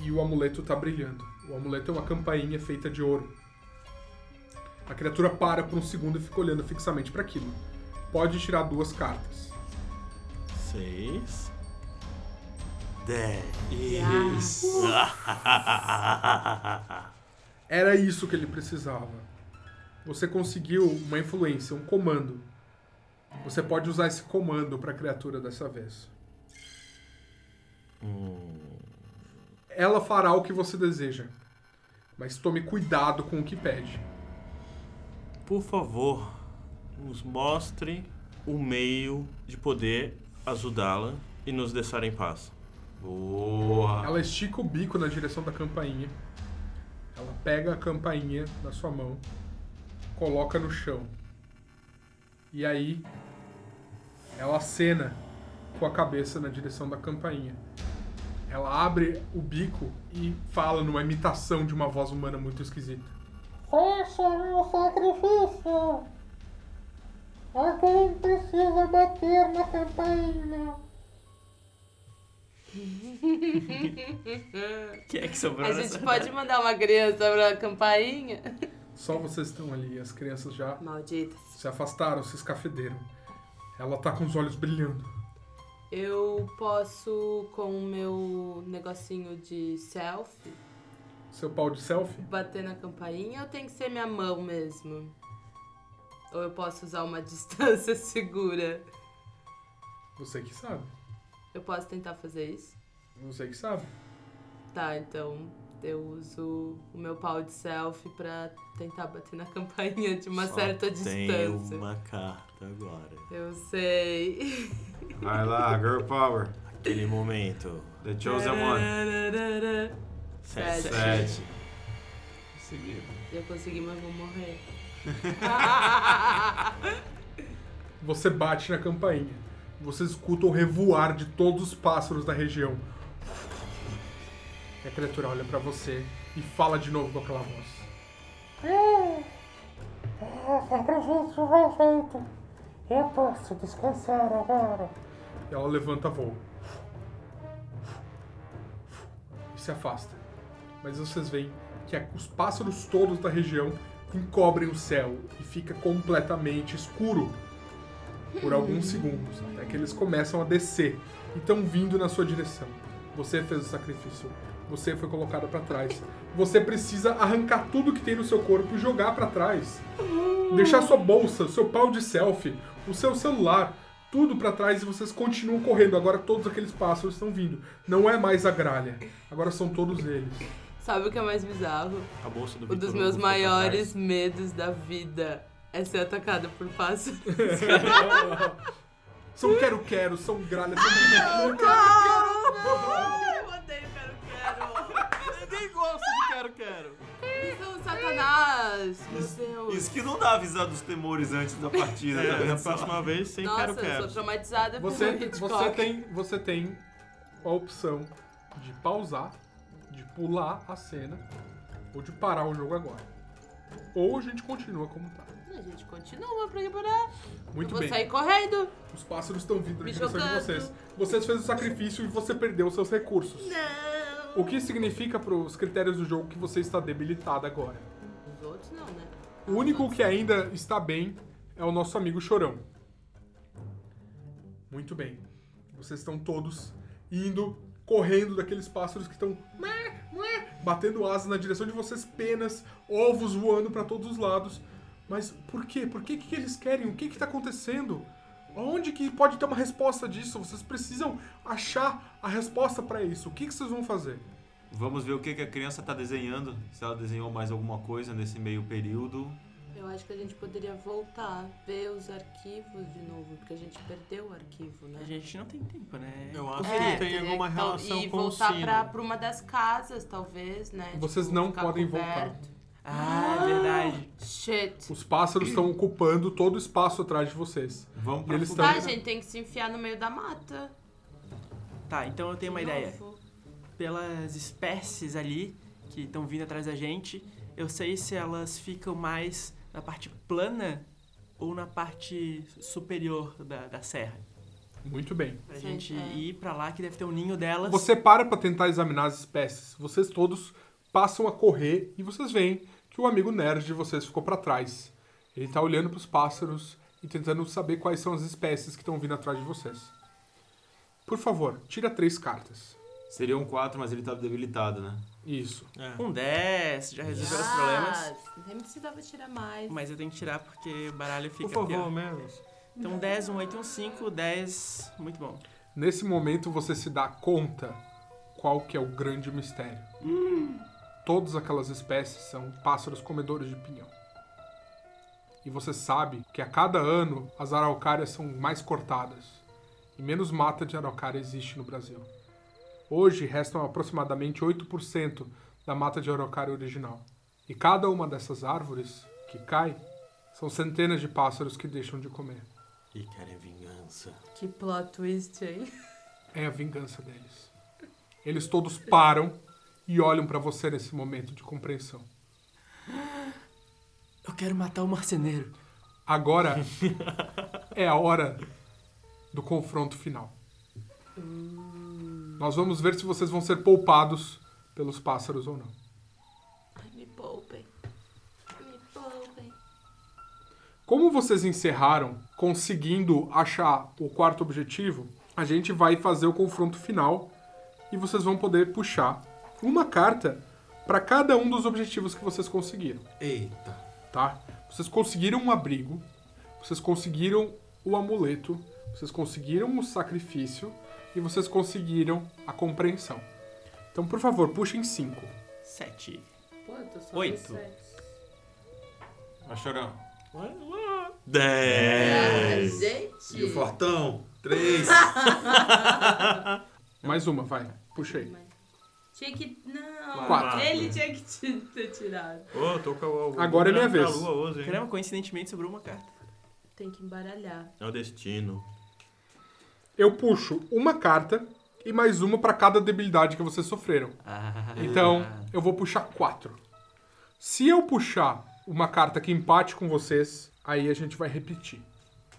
e o amuleto tá brilhando. O amuleto é uma campainha feita de ouro. A criatura para por um segundo e fica olhando fixamente para aquilo. Pode tirar duas cartas. Seis. Dez. Isso. Era isso que ele precisava. Você conseguiu uma influência, um comando. Você pode usar esse comando para a criatura dessa vez. Ela fará o que você deseja. Mas tome cuidado com o que pede. Por favor, nos mostre o meio de poder ajudá-la e nos deixar em paz. Boa. Ela estica o bico na direção da campainha. Ela pega a campainha na sua mão, coloca no chão. E aí, ela acena com a cabeça na direção da campainha. Ela abre o bico e fala numa imitação de uma voz humana muito esquisita. Fecha o sacrifício. Alguém precisa bater na campainha. Que é que sobrou A nessa gente pode mandar uma criança pra campainha? Só vocês estão ali, as crianças já Malditas. se afastaram, se escafederam. Ela tá com os olhos brilhando. Eu posso, com o meu negocinho de selfie, Seu pau de selfie? bater na campainha ou tem que ser minha mão mesmo? Ou eu posso usar uma distância segura? Você que sabe. Eu posso tentar fazer isso? Você que sabe. Tá, então eu uso o meu pau de selfie pra tentar bater na campainha de uma Só certa Tem distância. uma carta agora. Eu sei. Vai lá, Girl Power. Aquele momento. The Chosen One. Sete. Sete. Eu consegui, mas vou morrer. Você bate na campainha. Você escuta o revoar de todos os pássaros da região. E a criatura olha pra você e fala de novo com aquela voz. É, o sacrifício foi feito. Eu posso descansar agora. E ela levanta voo. E se afasta. Mas vocês veem que os pássaros todos da região encobrem o céu e fica completamente escuro por alguns segundos, até que eles começam a descer e estão vindo na sua direção. Você fez o sacrifício. Você foi colocado pra trás. Você precisa arrancar tudo que tem no seu corpo e jogar pra trás. Deixar sua bolsa, seu pau de selfie, o seu celular, tudo pra trás e vocês continuam correndo. Agora todos aqueles pássaros estão vindo. Não é mais a gralha. Agora são todos eles. Sabe o que é mais bizarro? A bolsa do Um dos meus maiores medos da vida é ser atacada por pássaros. São quero-quero, são gralhas, são Eu odeio quero-quero. Ninguém gosta de quero, quero. Eles são satanás, meu Deus. Isso que não dá avisar dos temores antes da partida. É, vendo na próxima vez, sem Nossa, quero, eu quero. sou traumatizada Você, Hitchcock. você, tem, você tem a opção de pausar, de pular a cena, ou de parar o jogo agora. Ou a gente continua como tá. A gente continua pra parar. Muito Vou bem. sair correndo. Os pássaros estão vindo na direção de vocês. Vocês fez o sacrifício e você perdeu seus recursos. Não. O que significa para os critérios do jogo que você está debilitado agora. Os outros não, né? O único que ainda está bem é o nosso amigo Chorão. Muito bem. Vocês estão todos indo, correndo daqueles pássaros que estão batendo asas na direção de vocês, penas, ovos voando para todos os lados. Mas por quê? Por que, que eles querem? O que está acontecendo? Onde que pode ter uma resposta disso? Vocês precisam achar a resposta para isso. O que, que vocês vão fazer? Vamos ver o que que a criança tá desenhando. Se ela desenhou mais alguma coisa nesse meio período. Eu acho que a gente poderia voltar, ver os arquivos de novo, porque a gente perdeu o arquivo, né? A gente não tem tempo, né? Eu acho É, que tem alguma relação e com o voltar sino. pra, pra uma das casas, talvez, né? Vocês Tipo, não podem coberto. Ah, é verdade. Shit. Os pássaros estão ocupando todo o espaço atrás de vocês. Vamos E pra eles fuga. Tá, Então- gente, tem que se enfiar no meio da mata. Tá, então eu tenho uma de ideia. Pelas espécies ali que estão vindo atrás da gente, eu sei se elas ficam mais na parte plana ou na parte superior da, da serra. Muito bem. Pra Sim, gente é. ir pra lá, que deve ter um ninho delas. Você para pra tentar examinar as espécies. Vocês todos passam a correr e vocês veem que o amigo nerd de vocês ficou pra trás. Ele tá olhando pros pássaros e tentando saber quais são as espécies que estão vindo atrás de vocês. Por favor, tira três cartas. Seriam quatro, mas ele tá debilitado, né? Isso. É. Um 10, já resolveu os problemas. Nem precisava tirar mais. Mas eu tenho que tirar porque o baralho fica Por favor, pior. menos. Então 10, 1, 8, 1, 5, 10, muito bom. Nesse momento você se dá conta qual que é o grande mistério. Todas aquelas espécies são pássaros comedores de pinhão. E você sabe que a cada ano as araucárias são mais cortadas e menos mata de araucária existe no Brasil. Hoje restam aproximadamente 8% da mata de araucária original. E cada uma dessas árvores que cai são centenas de pássaros que deixam de comer. E querem vingança. Que plot twist, hein? É a vingança deles. Eles todos param e olham pra você nesse momento de compreensão. Eu quero matar o marceneiro. Agora é a hora do confronto final. Nós vamos ver se vocês vão ser poupados pelos pássaros ou não. Ai, me poupem. Me poupem. Como vocês encerraram conseguindo achar o quarto objetivo, a gente vai fazer o confronto final e vocês vão poder puxar uma carta para cada um dos objetivos que vocês conseguiram. Eita. tá? Vocês conseguiram um abrigo, vocês conseguiram o amuleto, vocês conseguiram o sacrifício e vocês conseguiram a compreensão. Então, por favor, puxem cinco. 7. Pô, eu tô só Oito. Vai chorão. Ah, Dez. gente. E o Fortão? Três. Mais uma, vai. Puxei. Tinha que. Não. Quatro. Ele tinha que te- ter tirado. Ô, tô com o, o Agora é minha pra vez. lua hoje, hein? Caramba, coincidentemente sobrou uma carta. Tem que embaralhar. É o destino. Eu puxo uma carta e mais uma para cada debilidade que vocês sofreram. Ah. Então, eu vou puxar quatro. Se eu puxar uma carta que empate com vocês, aí a gente vai repetir.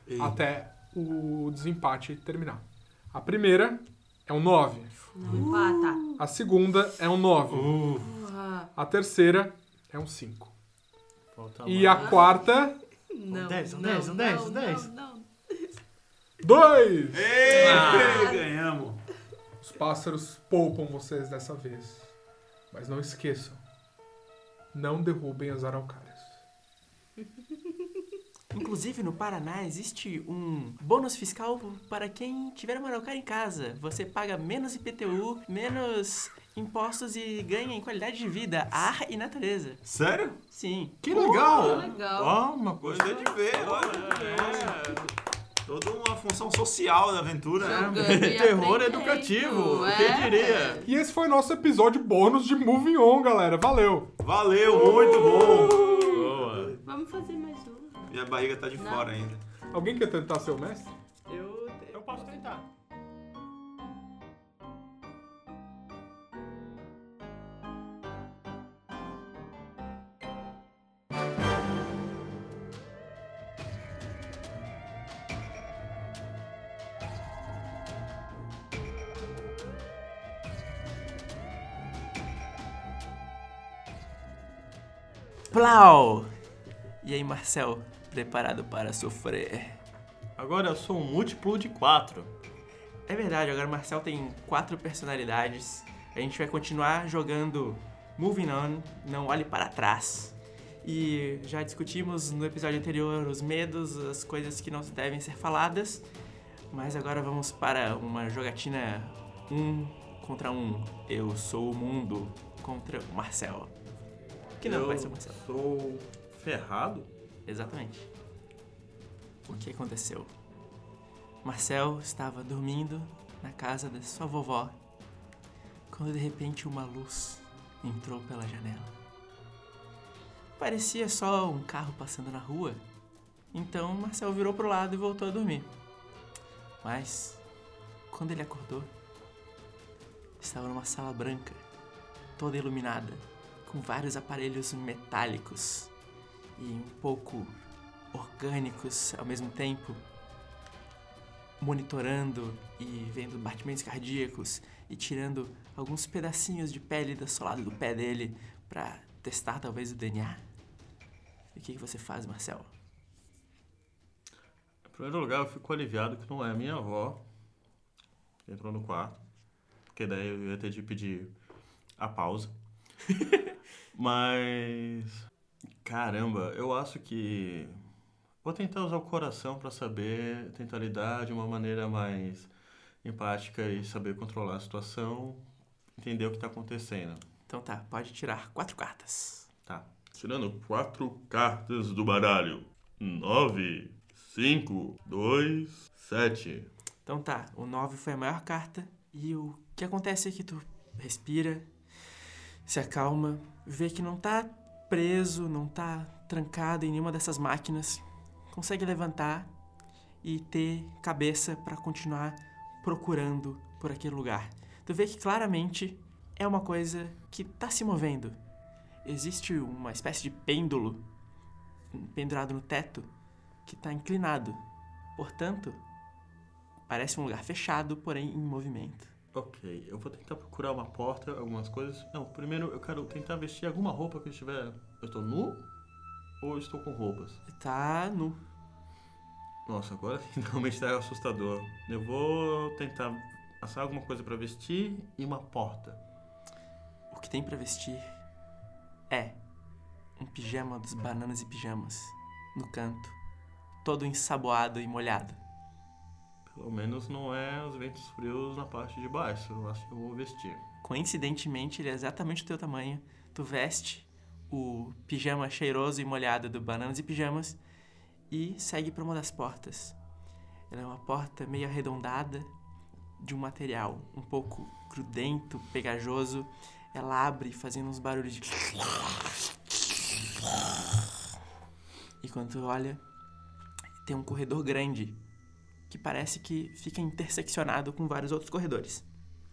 Eita. até o desempate terminar. A primeira é um 9. Não empata. A segunda é um 9. Porra. A terceira é um 5. Falta E a quarta, Não. dez, um não, dez, um dez, não, um dez. Não, não. 2! Ei, ganhamos. Os pássaros poupam vocês dessa vez. Mas não esqueçam. Não derrubem as araucárias. Inclusive, no Paraná existe um bônus fiscal para quem tiver uma araucária em casa. Você paga menos IPTU, menos impostos e ganha em qualidade de vida, ar e natureza. Sério? Sim. Que legal! legal. Ó, uma coisa. Gostei de ver, olha. Toda uma função social da aventura, né? Jogando Terror educativo, É. quem diria? E esse foi nosso episódio bônus de Moving On, galera. Valeu! Valeu, muito bom. Boa. Vamos fazer mais um. Minha barriga tá de Não. fora ainda. Alguém quer tentar ser o mestre? Eu. Eu posso tentar. Plau! E aí, Marcel, preparado para sofrer? Agora eu sou um múltiplo de quatro. É verdade, agora o Marcel tem quatro personalidades. A gente vai continuar jogando Moving On, não olhe para trás. E já discutimos no episódio anterior os medos, as coisas que não devem ser faladas. Mas agora vamos para uma jogatina um contra um. Eu sou o mundo contra o Marcel. Que não eu vai ser o Marcel. sou ferrado. Exatamente. O que aconteceu? Marcel estava dormindo na casa da sua vovó quando de repente uma luz entrou pela janela. Parecia só um carro passando na rua, então Marcel virou pro lado e voltou a dormir. Mas, quando ele acordou, estava numa sala branca, toda iluminada, com vários aparelhos metálicos e um pouco orgânicos ao mesmo tempo, monitorando e vendo batimentos cardíacos e tirando alguns pedacinhos de pele da solada do pé dele para testar talvez o DNA. E o que, que você faz, Marcel? Em primeiro lugar, eu fico aliviado que não é a minha avó que entrou no quarto. Porque daí eu ia ter de pedir a pausa. Mas. Caramba, eu acho que. Vou tentar usar o coração pra saber, tentar lidar de uma maneira mais empática e saber controlar a situação, entender o que tá acontecendo. Então tá, pode tirar quatro cartas. Tá. Tirando quatro cartas do baralho. Nove, cinco, dois, sete. Então tá, o 9 foi a maior carta e o que acontece é que tu respira, se acalma, vê que não tá preso, não tá trancado em nenhuma dessas máquinas, consegue levantar e ter cabeça para continuar procurando por aquele lugar. Tu vê que claramente é uma coisa que tá se movendo. Existe uma espécie de pêndulo pendurado no teto que tá inclinado. Portanto, parece um lugar fechado, porém em movimento. Ok, eu vou tentar procurar uma porta, algumas coisas. Não, primeiro eu quero tentar vestir alguma roupa que eu estiver. Eu estou nu ou estou com roupas? Tá nu. Nossa, agora realmente tá assustador. Eu vou tentar assar alguma coisa pra vestir e uma porta. O que tem pra vestir é um pijama dos bananas e pijamas no canto, todo ensaboado e molhado. Pelo menos não é os ventos frios na parte de baixo. Acho que eu vou vestir. Coincidentemente, ele é exatamente o teu tamanho. Tu veste o pijama cheiroso e molhado do Bananas e Pijamas e segue para uma das portas. Ela é uma porta meio arredondada de um material um pouco grudento, pegajoso. Ela abre fazendo uns barulhos de. E quando tu olha, tem um corredor grande que parece que fica interseccionado com vários outros corredores.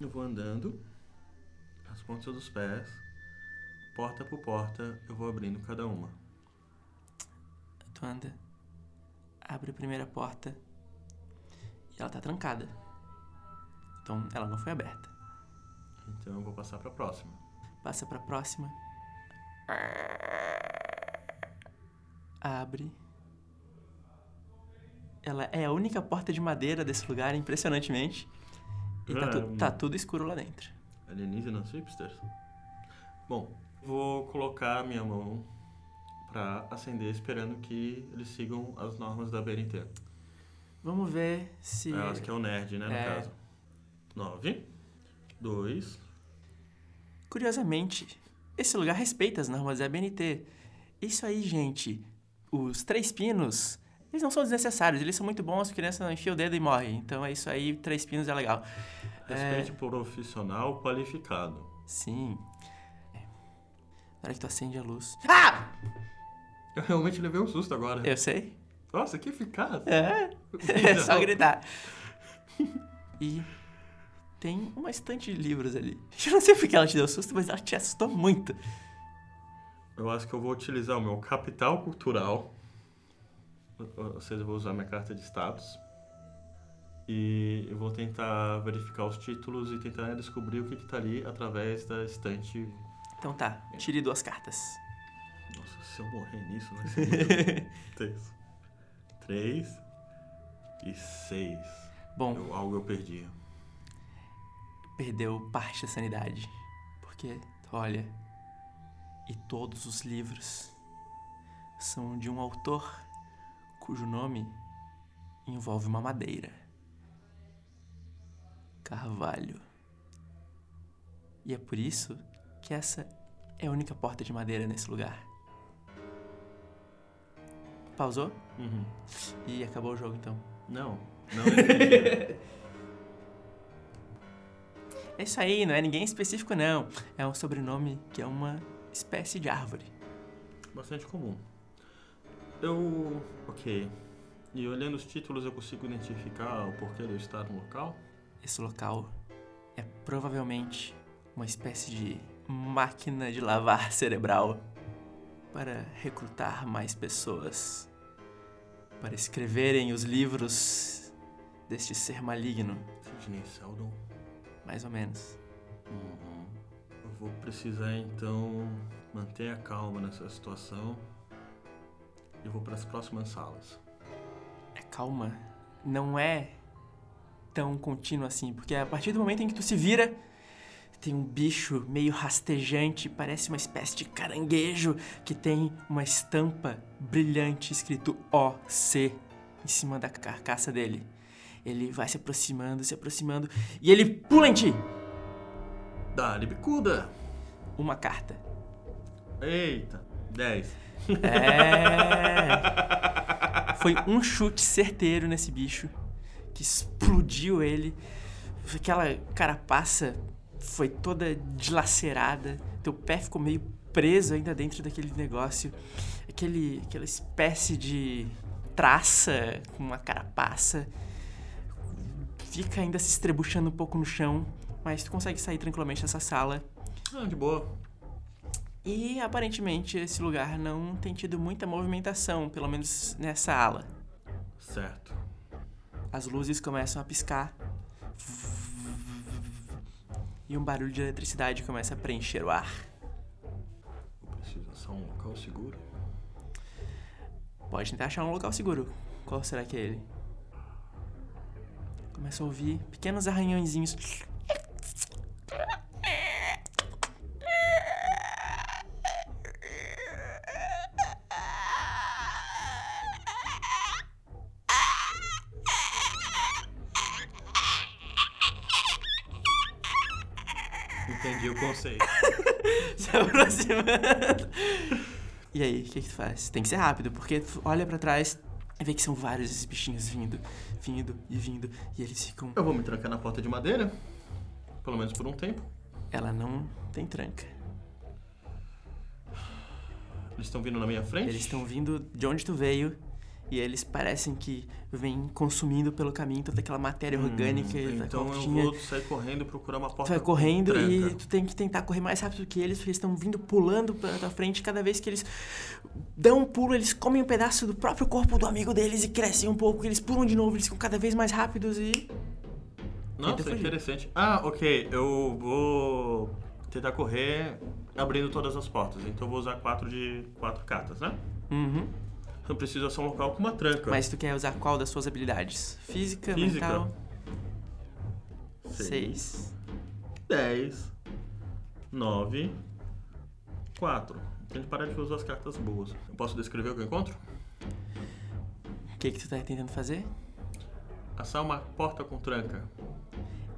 Eu vou andando, as pontas dos pés, porta por porta, eu vou abrindo cada uma. Tu anda, abre a primeira porta e ela tá trancada. Então ela não foi aberta. Então eu vou passar pra próxima. Passa pra próxima. Abre. Ela é a única porta de madeira desse lugar, impressionantemente. E tá, tu- Hum. tá tudo escuro lá dentro. Alienígenas hipsters. Bom, vou colocar a minha mão pra acender, esperando que eles sigam as normas da BNT. Vamos ver se. Eu acho que é o nerd, né, no É. caso. Nove, dois, Curiosamente, esse lugar respeita as normas da BNT. Isso aí, gente, os três pinos, eles não são desnecessários, eles são muito bons, a criança não enfia o dedo e morre. Então é isso aí, três pinos é legal. respeite profissional qualificado. Sim. É. Na hora que tu acende a luz. Ah! Eu realmente levei um susto agora. Eu sei. Nossa, que eficaz. É. É só gritar. E tem uma estante de livros ali. Eu não sei porque ela te deu susto, mas ela te assustou muito. Eu acho que eu vou utilizar o meu capital cultural. Ou seja, eu vou usar minha carta de status. E eu vou tentar verificar os títulos e tentar descobrir o que, que tá ali através da estante. Então tá, tire duas cartas. Nossa, se eu morrer nisso, vai ser muito tenso. Três e seis. Bom, Eu- algo eu perdi. perdeu parte da sanidade. Porque, olha, e todos os livros são de um autor cujo nome envolve uma madeira. Carvalho. E é por isso que essa é a única porta de madeira nesse lugar. Pausou? Uhum. E acabou o jogo então. Não, não entendi. É isso aí, não é ninguém específico não. É um sobrenome que é uma espécie de árvore. Bastante comum. Eu. Ok. E olhando os títulos eu consigo identificar o porquê de eu estar no local? Esse local é provavelmente uma espécie de máquina de lavar cerebral para recrutar mais pessoas para escreverem os livros deste ser maligno, Sidney Seldon. mais ou menos. Uhum. Eu vou precisar então manter a calma nessa situação. E vou para as próximas salas. É calma, não é tão contínuo assim, porque a partir do momento em que tu se vira, tem um bicho meio rastejante, parece uma espécie de caranguejo que tem uma estampa brilhante escrito OC em cima da carcaça dele. Ele vai se aproximando, se aproximando e ele pula em ti. Dá-lhe bicuda! Uma carta. Eita! 10. É. Foi um chute certeiro nesse bicho que explodiu ele. Aquela carapaça foi toda dilacerada. Teu pé ficou meio preso ainda dentro daquele negócio. Aquele, aquela espécie de traça com uma carapaça. Fica ainda se estrebuchando um pouco no chão, mas tu consegue sair tranquilamente dessa sala. Ah, de boa. E aparentemente esse lugar não tem tido muita movimentação, pelo menos nessa ala. Certo. As luzes começam a piscar. E um barulho de eletricidade começa a preencher o ar. Eu preciso achar um local seguro. Pode tentar achar um local seguro. Qual será que é ele? Começa a ouvir pequenos arranhõezinhos. Entendi o conceito. se aproximando. E aí, o que, que tu faz? Tem que ser rápido, porque tu olha pra trás e vê que são vários esses bichinhos vindo, vindo e vindo. E eles ficam. Eu vou me trancar na porta de madeira. Pelo menos por um tempo. Ela não tem tranca. Eles estão vindo na minha frente? Eles estão vindo de onde tu veio e eles parecem que vêm consumindo pelo caminho toda aquela matéria orgânica e da Então eu tinha. vou sair correndo e procurar uma Tu porta vai com correndo tranca. e tu tem que tentar correr mais rápido que eles, porque eles estão vindo pulando pra tua frente. Cada vez que eles dão um pulo, eles comem um pedaço do próprio corpo do amigo deles e crescem um pouco. Eles pulam de novo, eles ficam cada vez mais rápidos e. Nossa, interessante. Ah, ok. Eu vou tentar correr abrindo todas as portas. Então eu vou usar quatro de quatro cartas, né? Uhum. Eu preciso achar um local com uma tranca. Mas tu quer usar qual das suas habilidades? Física, Física. mental? Seis. 10, 9, 4. Tente parar de usar as cartas boas. Eu posso descrever o que eu encontro? O que, que tu tá tentando fazer? Achar uma porta com tranca.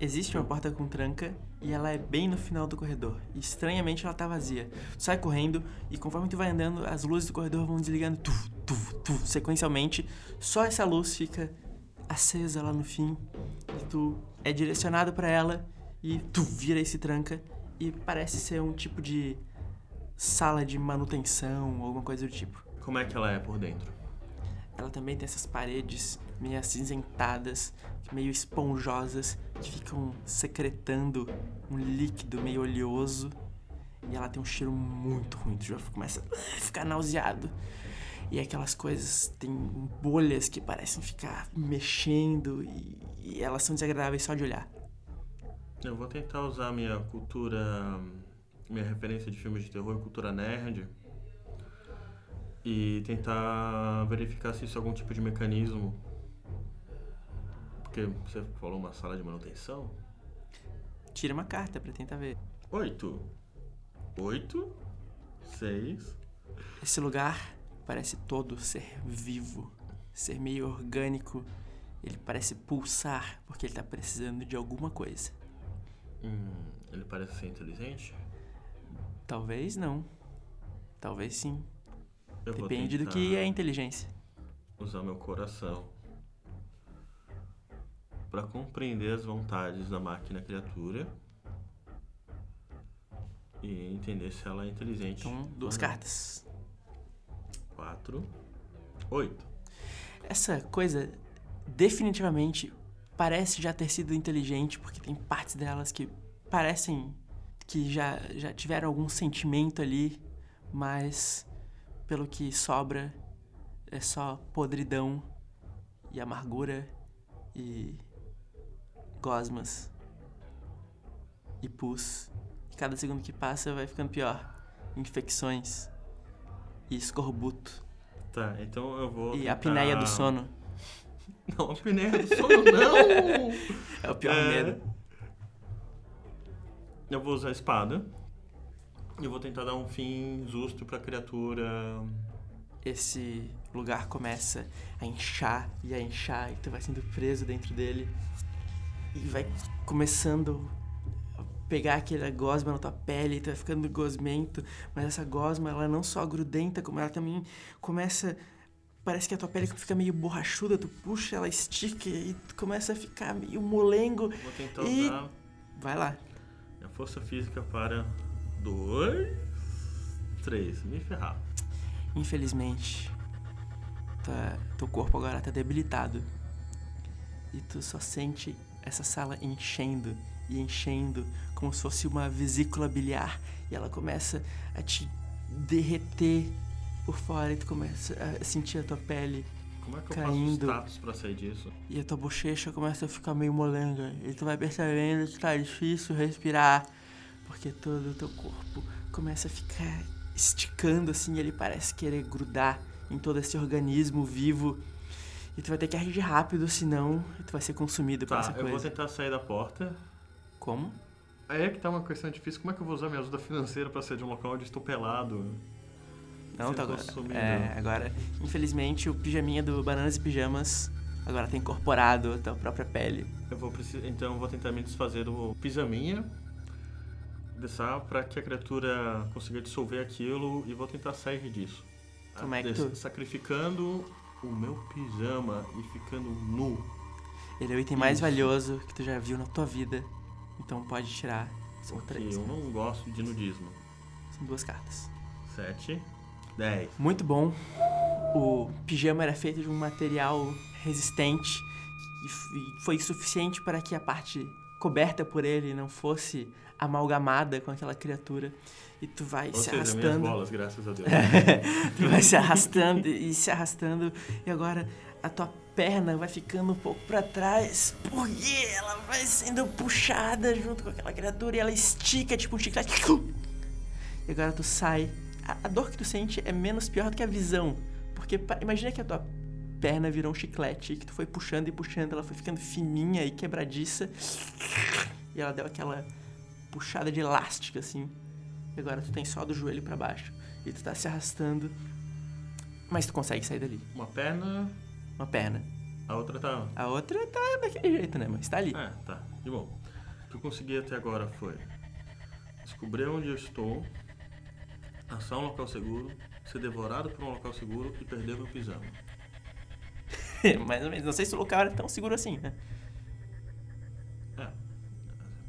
Existe uma porta com tranca e ela é bem no final do corredor. E, estranhamente ela tá vazia. Tu sai correndo e conforme tu vai andando, as luzes do corredor vão desligando tu, tu, tu, sequencialmente. Só essa luz fica acesa lá no fim. E tu é direcionado pra ela e tu vira esse tranca e parece ser um tipo de sala de manutenção ou alguma coisa do tipo. Como é que ela é por dentro? Ela também tem essas paredes meio acinzentadas, meio esponjosas, que ficam secretando um líquido meio oleoso. E ela tem um cheiro muito ruim, tu já começa a ficar nauseado. E aquelas coisas tem bolhas que parecem ficar mexendo e, e elas são desagradáveis só de olhar. Eu vou tentar usar minha cultura, minha referência de filmes de terror, cultura nerd, e tentar verificar se isso é algum tipo de mecanismo. Porque você falou uma sala de manutenção? Tira uma carta pra tentar ver. Oito. Oito. Seis. Esse lugar parece todo ser vivo, ser meio orgânico. Ele parece pulsar porque ele tá precisando de alguma coisa. Hum, ele parece ser inteligente? Talvez não. Talvez sim. Eu Depende do que é inteligência. usar meu coração para compreender as vontades da máquina criatura e entender se ela é inteligente. Então, duas não. cartas. Quatro. Oito. Essa coisa definitivamente parece já ter sido inteligente, porque tem partes delas que parecem que já, já tiveram algum sentimento ali, mas pelo que sobra é só podridão e amargura e gosmas e pus. E cada segundo que passa vai ficando pior. Infecções e escorbuto. Tá, então eu vou. E tentar- apneia do sono. Não, apneia do sono não! É o pior É. medo. Eu vou usar a espada. E eu vou tentar dar um fim justo pra criatura. Esse lugar começa a inchar e a inchar e tu vai sendo preso dentro dele. E vai começando a pegar aquela gosma na tua pele, e tu vai ficando gosmento. Mas essa gosma, ela não só grudenta, como ela também começa... Parece que a tua pele fica meio borrachuda, tu puxa, ela estica e tu começa a ficar meio molengo. Vou tentar E- usar Vai lá. a força física para dois. Três. Me ferrar. Infelizmente, tua- teu corpo agora tá debilitado. E tu só sente essa sala enchendo e enchendo, como se fosse uma vesícula biliar. E ela começa a te derreter por fora e tu começa a sentir a tua pele. Como é que eu Caindo. faço status pra sair disso? E a tua bochecha começa a ficar meio molenga. E tu vai percebendo que tá difícil respirar. Porque todo o teu corpo começa a ficar esticando assim. Ele parece querer grudar em todo esse organismo vivo. E tu vai ter que agir rápido, senão tu vai ser consumido por Tá, essa eu vou coisa. tentar sair da porta. Como? Aí é que tá uma questão difícil. Como é que eu vou usar minha ajuda financeira pra sair de um local onde estou pelado? Não, tá agora. É, agora, infelizmente, o pijaminha do Bananas e Pijamas agora tá incorporado à tua própria pele. Eu vou precisar, então eu vou tentar me desfazer do pijaminha, deixar para que a criatura consiga dissolver aquilo e vou tentar sair disso. Como é que tu- Sacrificando o meu pijama e ficando nu. Ele é o item mais Isso. valioso que tu já viu na tua vida. Então pode tirar. São Porque três. eu não gosto de nudismo. São duas cartas. Sete, dez. Muito bom. O pijama era feito de um material resistente e foi suficiente para que a parte coberta por ele não fosse amalgamada com aquela criatura. E tu vai Ou se seja, minhas arrastando. bolas, graças a Deus. tu vai se arrastando e se arrastando. E agora a tua perna vai ficando um pouco pra trás. Porque ela vai sendo puxada junto com aquela criatura e ela estica tipo um chiclete. E agora tu sai. A, a dor que tu sente é menos pior do que a visão. Porque imagina que a tua perna virou um chiclete que tu foi puxando e puxando, ela foi ficando fininha e quebradiça. E ela deu aquela puxada de elástica assim. E agora tu tem só do joelho pra baixo. E tu tá se arrastando. Mas tu consegue sair dali. Uma perna, Uma perna. a outra tá. A outra tá daquele jeito, né? Mas tá ali. É, tá. De bom. O que eu consegui até agora foi descobrir onde eu estou, achar um local seguro, ser devorado por um local seguro e perder meu pijama. Mais ou menos. Não sei se o local era tão seguro assim, né?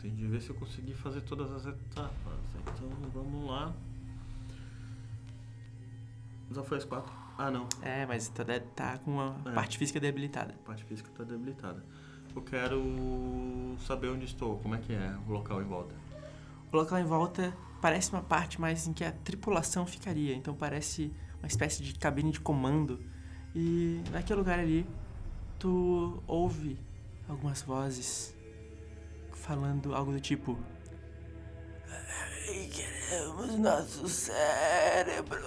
Tem de ver se eu consegui fazer todas as etapas. Então vamos lá. Já foi as quatro? Ah não. É, mas deve tá com a É. parte física debilitada. A parte física tá debilitada. Eu quero saber onde estou, como é que é o local em volta. O local em volta parece uma parte mais em que a tripulação ficaria. Então parece uma espécie de cabine de comando. E naquele lugar ali, tu ouve algumas vozes falando algo do tipo. "Ai, Queremos nosso cérebro.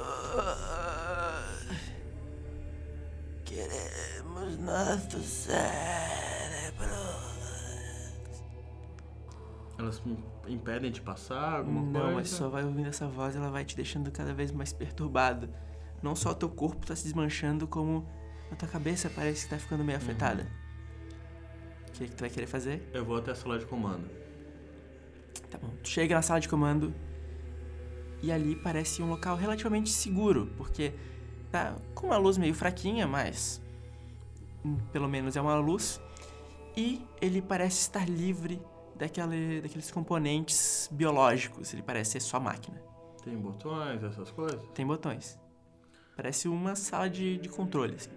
Queremos nosso cérebro. Elas me impedem de passar alguma Não, coisa? mas só vai ouvindo essa voz, ela vai te deixando cada vez mais perturbado. Não só o teu corpo tá se desmanchando, como a tua cabeça parece que tá ficando meio afetada. O que, que tu vai querer fazer? Eu vou até a sala de comando. Tá bom. Tu chega na sala de comando e ali parece um local relativamente seguro, porque tá com uma luz meio fraquinha, mas hum, pelo menos é uma luz, e ele parece estar livre daquele, daqueles componentes biológicos, ele parece ser só máquina. Tem botões, essas coisas? Tem botões. Parece uma sala de, de controle. assim.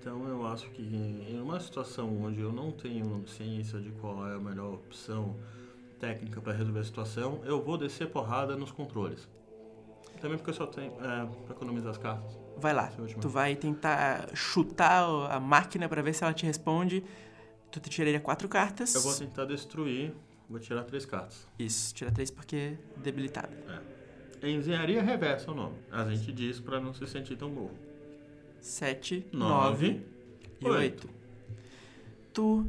Então eu acho que em uma situação onde eu não tenho ciência de qual é a melhor opção técnica para resolver a situação, eu vou descer porrada nos controles. Também porque eu só tenho. É, pra economizar as cartas. Vai lá, é tu vai tentar chutar a máquina pra ver se ela te responde. Tu tiraria quatro cartas. Eu vou tentar destruir, vou tirar três cartas. Isso, tira três porque é debilitado. É engenharia reversa o nome. A gente diz pra não se sentir tão burro. Sete, Nove, nove e oito. oito. Tu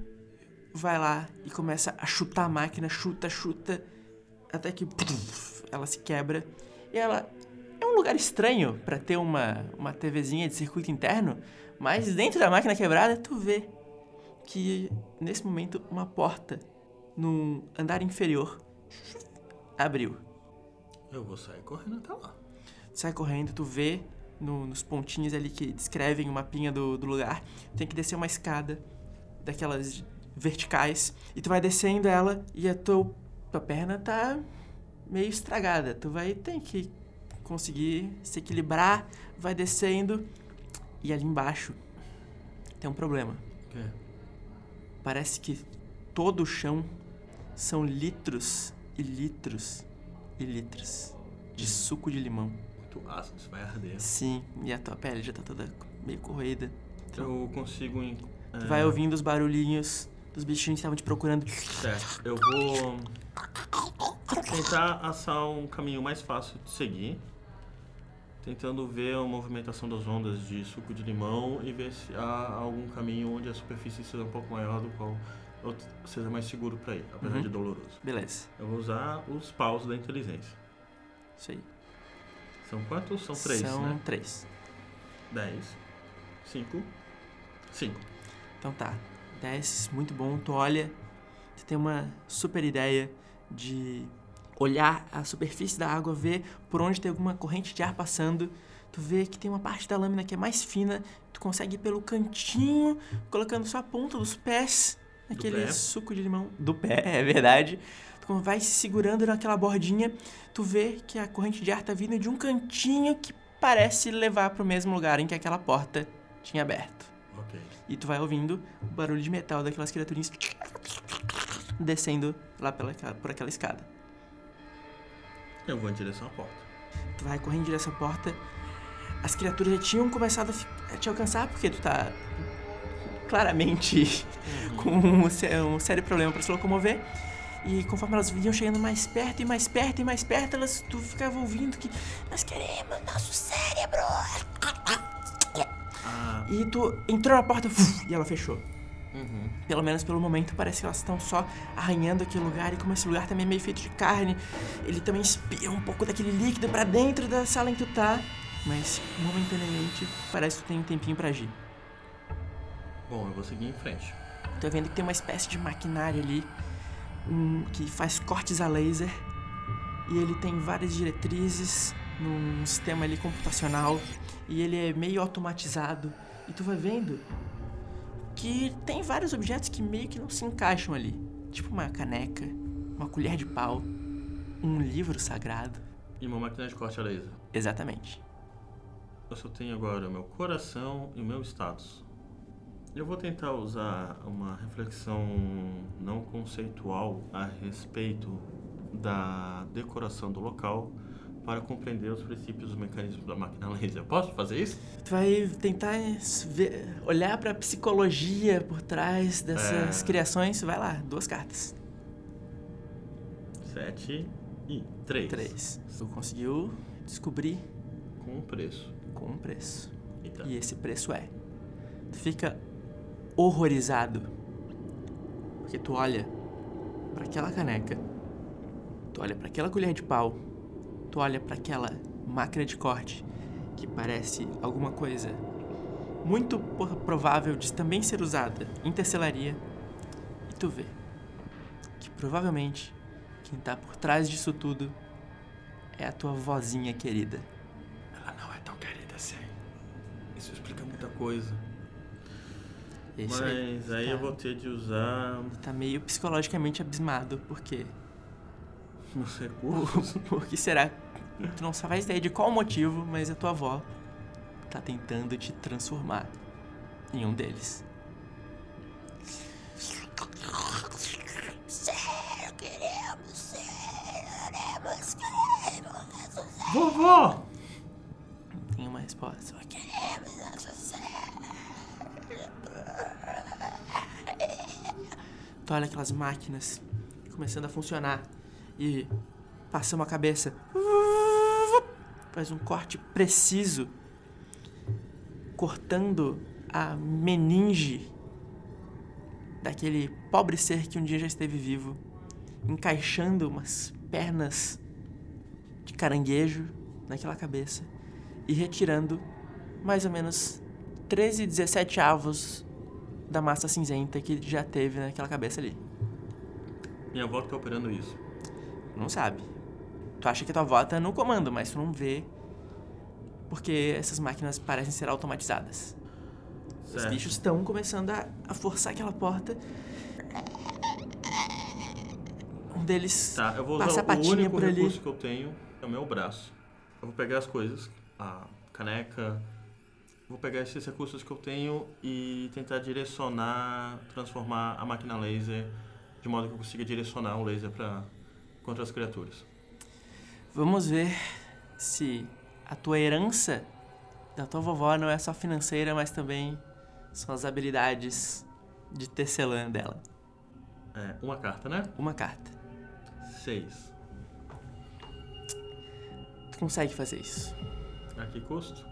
vai lá e começa a chutar a máquina, chuta, chuta, até que ela se quebra. E ela é um lugar estranho pra ter uma, uma TVzinha de circuito interno, mas dentro da máquina quebrada tu vê que nesse momento uma porta no andar inferior abriu. Eu vou sair correndo até lá. sai correndo, tu vê no- nos pontinhos ali que descrevem o mapinha do, do lugar, tem que descer uma escada daquelas verticais e tu vai descendo ela e a tua, tua perna tá meio estragada. Tu vai ter que conseguir se equilibrar, vai descendo e ali embaixo tem um problema. Quê? Parece que todo o chão são litros e litros e litros de suco de limão. Muito ácido, isso vai arder. Sim, e a tua pele já tá toda meio corroída. Eu consigo. em- Tu é, vai ouvindo os barulhinhos dos bichinhos que estavam te procurando. Certo, eu vou tentar assar um caminho mais fácil de seguir, tentando ver a movimentação das ondas de suco de limão e ver se há algum caminho onde a superfície seja um pouco maior do qual eu seja mais seguro para ir, apesar Uhum. de doloroso. Beleza, Eu vou usar os paus da inteligência. isso aí. São quantos? São três, São né? três. Dez. Cinco. Cinco. Então tá. 10, muito bom. Tu olha, você tem uma super ideia de olhar a superfície da água, ver por onde tem alguma corrente de ar passando. Tu vê que tem uma parte da lâmina que é mais fina, tu consegue ir pelo cantinho, colocando só a ponta dos pés naquele pé. suco de limão. Do pé, é verdade. Vai se segurando naquela bordinha, tu vê que a corrente de ar tá vindo de um cantinho que parece levar pro mesmo lugar em que aquela porta tinha aberto. E tu vai ouvindo o barulho de metal daquelas criaturinhas descendo lá pela, por aquela escada. Eu vou em direção à porta. Tu vai correndo em direção à porta. As criaturas já tinham começado a, te alcançar porque tu tá claramente com um, um sério problema para se locomover. E conforme elas vinham chegando mais perto e mais perto e mais perto, elas tu ficava ouvindo que nós queremos nosso cérebro. Ah, E tu entrou na porta e ela fechou. uhum. Pelo menos pelo momento, parece que elas estão só arranhando aquele lugar. E como esse lugar também é meio feito de carne, ele também espirra um pouco daquele líquido pra dentro da sala em que tu tá. Mas, momentaneamente, parece que tu tem um tempinho pra agir. Bom, eu vou seguir em frente. Tô vendo que tem uma espécie de maquinário ali um, que faz cortes a laser. E ele tem várias diretrizes num sistema ali computacional. E ele é meio automatizado. E tu vai vendo que tem vários objetos que meio que não se encaixam ali. Tipo uma caneca, uma colher de pau, um livro sagrado. E uma máquina de corte a laser. Exatamente. Eu só tenho agora o meu coração e o meu status. Eu vou tentar usar uma reflexão não conceitual a respeito da decoração do local para compreender os princípios dos mecanismos da máquina laser. Posso fazer isso? Tu vai tentar s- ver- olhar pra psicologia por trás dessas É. criações. Vai lá, duas cartas. Sete e três. Três. Tu conseguiu descobrir Com um preço. com um preço. Eita. E esse preço é. Tu fica horrorizado. Porque tu olha pra aquela caneca. Tu olha pra aquela colher de pau. Tu olha pra aquela máquina de corte que parece alguma coisa muito provável de também ser usada em tecelaria. E tu vê que provavelmente quem tá por trás disso tudo é a tua vozinha querida. Ela não é tão querida assim. Isso explica muita coisa. Mas aí Tá. eu vou ter de usar Tá meio psicologicamente abismado, porque os recursos. o, por que será? Tu não faz ideia de qual motivo, mas a tua avó tá tentando te transformar em um deles. Vovó! Tem uma resposta. Tu olha aquelas máquinas começando a funcionar e passamos a cabeça. Faz um corte preciso, cortando a meninge daquele pobre ser que um dia já esteve vivo, encaixando umas pernas de caranguejo naquela cabeça e retirando mais ou menos 13, 17 avos da massa cinzenta que já teve naquela cabeça ali. Minha avó tá operando isso. Não sabe. Tu acha que tua avó tá no comando, mas tu não vê porque essas máquinas parecem ser automatizadas. Os Certo. bichos estão começando a, a forçar aquela porta. Um deles Tá, eu vou passa usar a o único por ali. recurso que eu tenho é o meu braço. Eu vou pegar as coisas, a caneca, vou pegar esses recursos que eu tenho e tentar direcionar, transformar a máquina laser de modo que eu consiga direcionar o laser para contra as criaturas. Vamos ver se a tua herança da tua vovó não é só financeira, mas também são as habilidades de tecelã dela. É, uma carta, né? Uma carta. Seis. Tu consegue fazer isso A que custo?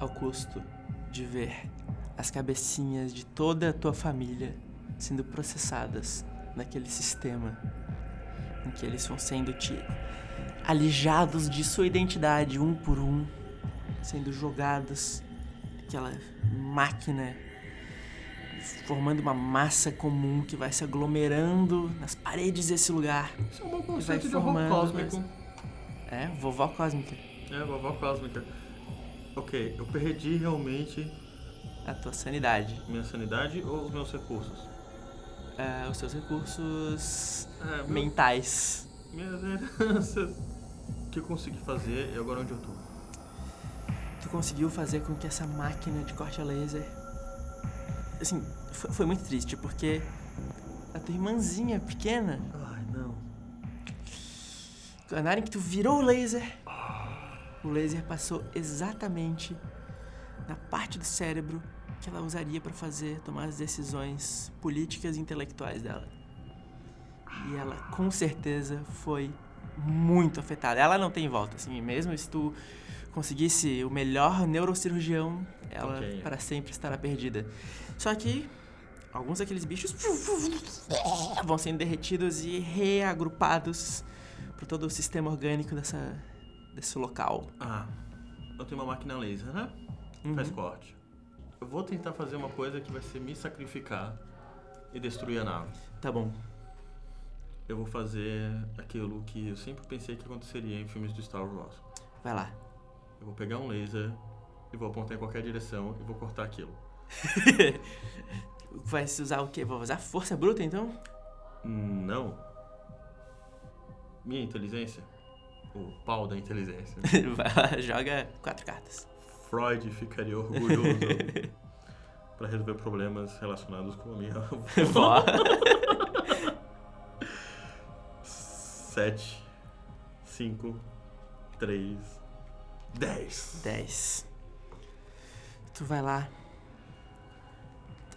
Ao custo de ver as cabecinhas de toda a tua família sendo processadas naquele sistema em que eles vão sendo ti- alijados de sua identidade um por um, sendo jogados naquela máquina formando uma massa comum que vai se aglomerando nas paredes desse lugar. Isso é um bom vai conceito de formando, cósmico. É, vovó cósmica. É, vovó cósmica. Ok, eu perdi realmente A tua sanidade. minha sanidade ou os meus recursos? É, os seus recursos É, meu- mentais. minhas heranças. O que eu consegui fazer e agora onde eu tô? Tu conseguiu fazer com que essa máquina de corte a laser. Assim, foi, foi muito triste, porque a tua irmãzinha pequena, Ai, não. na hora em que tu virou o laser, o laser passou exatamente na parte do cérebro que ela usaria para fazer, tomar as decisões políticas e intelectuais dela. E ela, com certeza, foi muito afetada. Ela não tem volta, assim, mesmo se tu conseguisse o melhor neurocirurgião, ela Ok. para sempre estará perdida. Só que alguns daqueles bichos vão sendo derretidos e reagrupados por todo o sistema orgânico dessa, desse local. Ah, eu tenho uma máquina laser, né? Uhum. Faz corte. Eu vou tentar fazer uma coisa que vai ser me sacrificar e destruir a nave. Tá bom. Eu vou fazer aquilo que eu sempre pensei que aconteceria em filmes do Star Wars. Vai lá. Eu vou pegar um laser e vou apontar em qualquer direção e vou cortar aquilo. Vai se usar o quê? Vou usar força bruta então? Não. Minha inteligência? O pau da inteligência. Vai lá, joga quatro cartas. Freud ficaria orgulhoso para resolver problemas relacionados com a minha avó. Vó. Sete, cinco, três, dez. 10. Tu vai lá,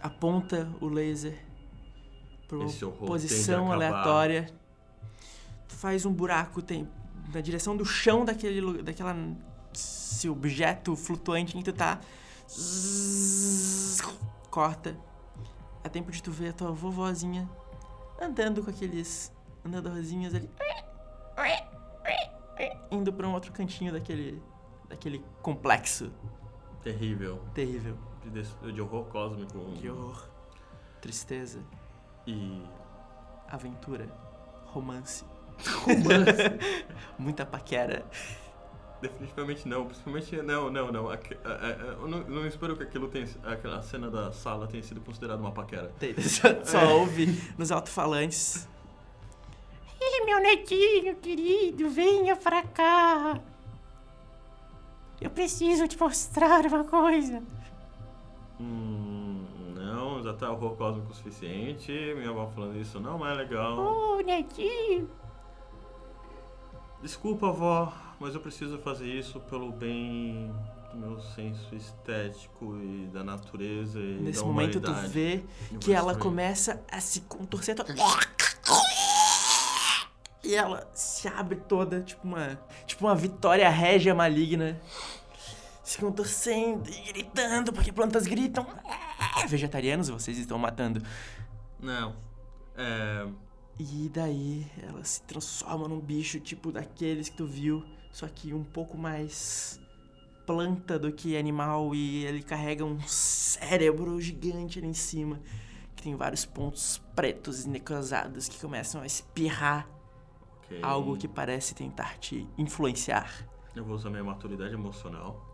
aponta o laser horror posição aleatória. Tu faz um buraco tem, na direção do chão daquele daquela esse objeto flutuante em que tu tá. Zzz, corta. É tempo de tu ver a tua vovozinha andando com aqueles andadorzinhos ali. Indo pra um outro cantinho daquele daquele complexo Terrível. terrível. De, de horror cósmico. Que horror. Tristeza, E. aventura, romance, Romance. muita paquera. Definitivamente não. Principalmente, não, não, não. Eu não, não espero que aquilo tenha, aquela cena da sala tenha sido considerada uma paquera. Tem- Só, só ouve nos alto-falantes. Ih, meu netinho querido, venha pra cá. Eu preciso te mostrar uma coisa. Hum, não, já tá horror cósmico o suficiente. Minha avó falando isso não é legal. Oh, netinho. Desculpa, avó, mas eu preciso fazer isso pelo bem do meu senso estético e da natureza e Nesse da momento tu vê que ela começa a se contorcer toda. E ela se abre toda, tipo uma, tipo uma vitória régia maligna. Se contorcendo e gritando, porque plantas gritam. Vegetarianos vocês estão matando. Não. É. E daí ela se transforma num bicho tipo daqueles que tu viu, só que um pouco mais planta do que animal e ele carrega um cérebro gigante ali em cima, que tem vários pontos pretos e necrosados que começam a espirrar ok. algo que parece tentar te influenciar. Eu vou usar minha maturidade emocional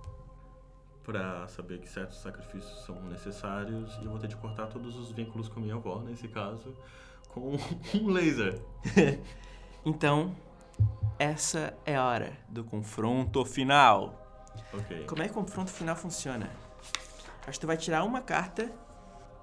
pra saber que certos sacrifícios são necessários e eu vou ter de cortar todos os vínculos com minha avó, nesse caso, com um laser. Então, essa é a hora do confronto final. Ok. Como é que o confronto final funciona? Acho que tu vai tirar uma carta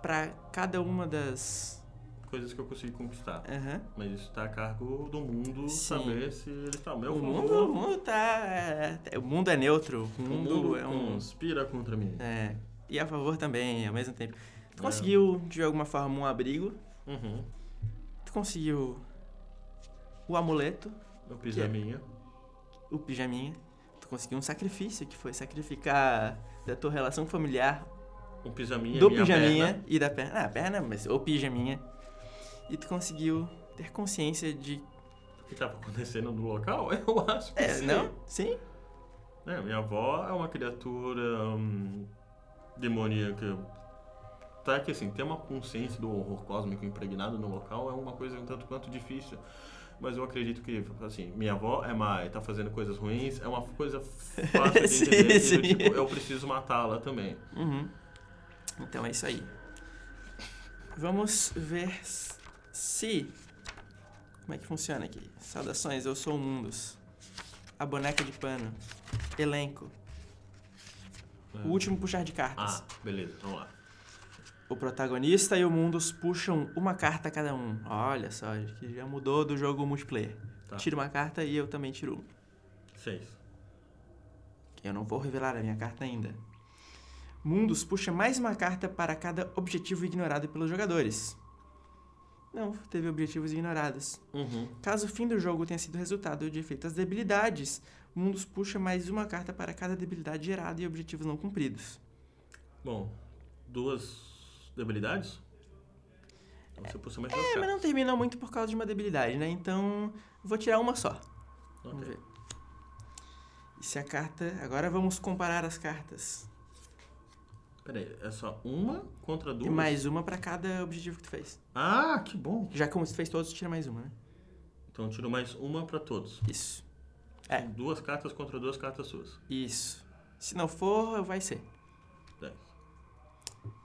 pra cada uma das. Coisas que eu consegui conquistar. Aham. Mas isso tá a cargo do mundo Sim. saber se ele está ao meu O favor. mundo, o mundo tá. é, O mundo é neutro. O O mundo, mundo é um. conspira contra mim. É. E a favor também, ao mesmo tempo. Tu É. conseguiu, de alguma forma, um abrigo. Uhum. Conseguiu o amuleto, Meu pijaminha. o pijaminha. Tu conseguiu um sacrifício, que foi sacrificar da tua relação familiar Um pijaminha. do minha pijaminha perna. e da perna. Ah, perna, mas o pijaminha. E tu conseguiu ter consciência de. O que estava acontecendo no local? Eu acho que É, sim. não? Sim? É, minha avó é uma criatura hum, demoníaca. Tá que assim, ter uma consciência do horror cósmico impregnado no local é uma coisa um tanto quanto difícil. Mas eu acredito que, assim, minha avó é má e tá fazendo coisas ruins, é uma coisa fácil de Sim, entender. e sim. tipo, eu preciso matá-la também. Uhum. Então é isso aí. Vamos ver se. Como é que funciona aqui? Saudações, eu sou o Mundus. A boneca de pano. Elenco. O último puxar de cartas. Ah, beleza, vamos lá. O protagonista e o Mundus puxam uma carta cada um. Olha só, que já mudou do jogo multiplayer. Tá. Tira uma carta e eu também tiro uma. Seis. Eu não vou revelar a minha carta ainda. Mundus puxa mais uma carta para cada objetivo ignorado pelos jogadores. Não, teve objetivos ignorados. Uhum. Caso o fim do jogo tenha sido resultado de efeitos debilidades, Mundus puxa mais uma carta para cada debilidade gerada e objetivos não cumpridos. Bom, duas debilidades? Você mais duas É, mas cartas. não termina muito por causa de uma debilidade, né? Então, vou tirar uma só. Vamos Ok. ver. E se a carta. Agora vamos comparar as cartas. Peraí, é só uma contra duas? E mais uma para cada objetivo que tu fez. Ah, que bom. Já como tu fez todos, tira mais uma, né? Então eu tiro mais uma pra todos. Isso. É. Duas cartas contra duas cartas suas. Isso. Se não for, vai ser. Dez.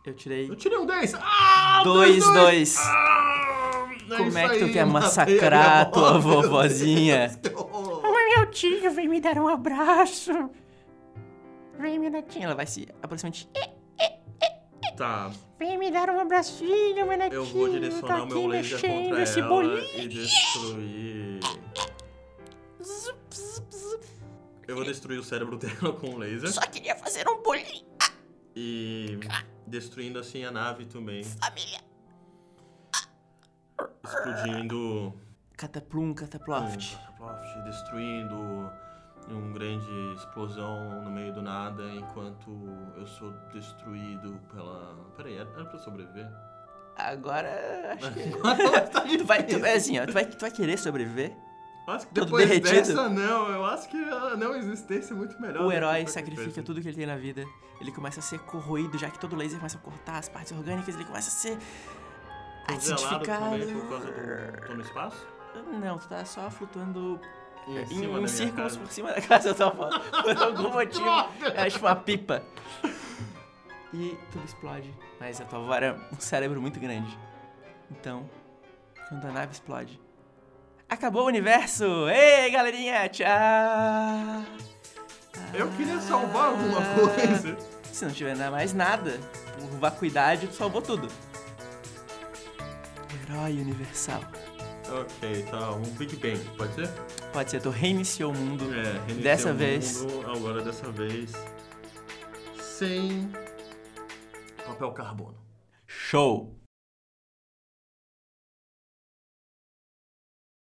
Eu tirei Eu tirei um 10! Ah! um dois, dois, dois. Ah, Como isso é que tu aí, quer massacrar a tua vovozinha? Oi, meu tio, vem me dar um abraço. Vem, meu netinho. Ela vai se aproximadamente. Tá, Vem me dar um abracinho, meu netinho. eu vou direcionar o meu laser mexendo contra esse ela bolinho. e destruir... Eu vou destruir o cérebro dela com o laser. Só queria fazer um bolinho, E destruindo assim a nave também. família. Explodindo Cataplum, um cataploft. cataploft, destruindo uma grande explosão no meio do nada enquanto eu sou destruído pela. Peraí, era era pra eu sobreviver? Agora, acho que. Tá tu vai, tu, é assim, ó, tu vai, tu vai querer sobreviver? Eu acho que Todo depois derretido. dessa, não. Eu acho que a não existência é muito melhor. O que herói sacrifica coisa. tudo que ele tem na vida. Ele começa a ser corroído, já que todo laser começa a cortar as partes orgânicas, ele começa a ser Congelado também por causa do. Tô no espaço? Não, tu tá só flutuando Em em, em círculos casa. por cima da casa da tua avó. Por algum motivo, eu acho uma pipa. E tudo explode. Mas a tua avó era um cérebro muito grande. Então, quando a nave explode. Acabou o universo! Ei, galerinha! Tchau! Eu queria salvar alguma coisa. Se não tiver mais nada, por vacuidade, tu salvou tudo. Herói universal. Ok, tá. Um Big Bang, pode ser? Pode ser, tu reiniciou o mundo. É, reiniciar Dessa o vez. mundo, agora dessa vez. Sem papel carbono. Show!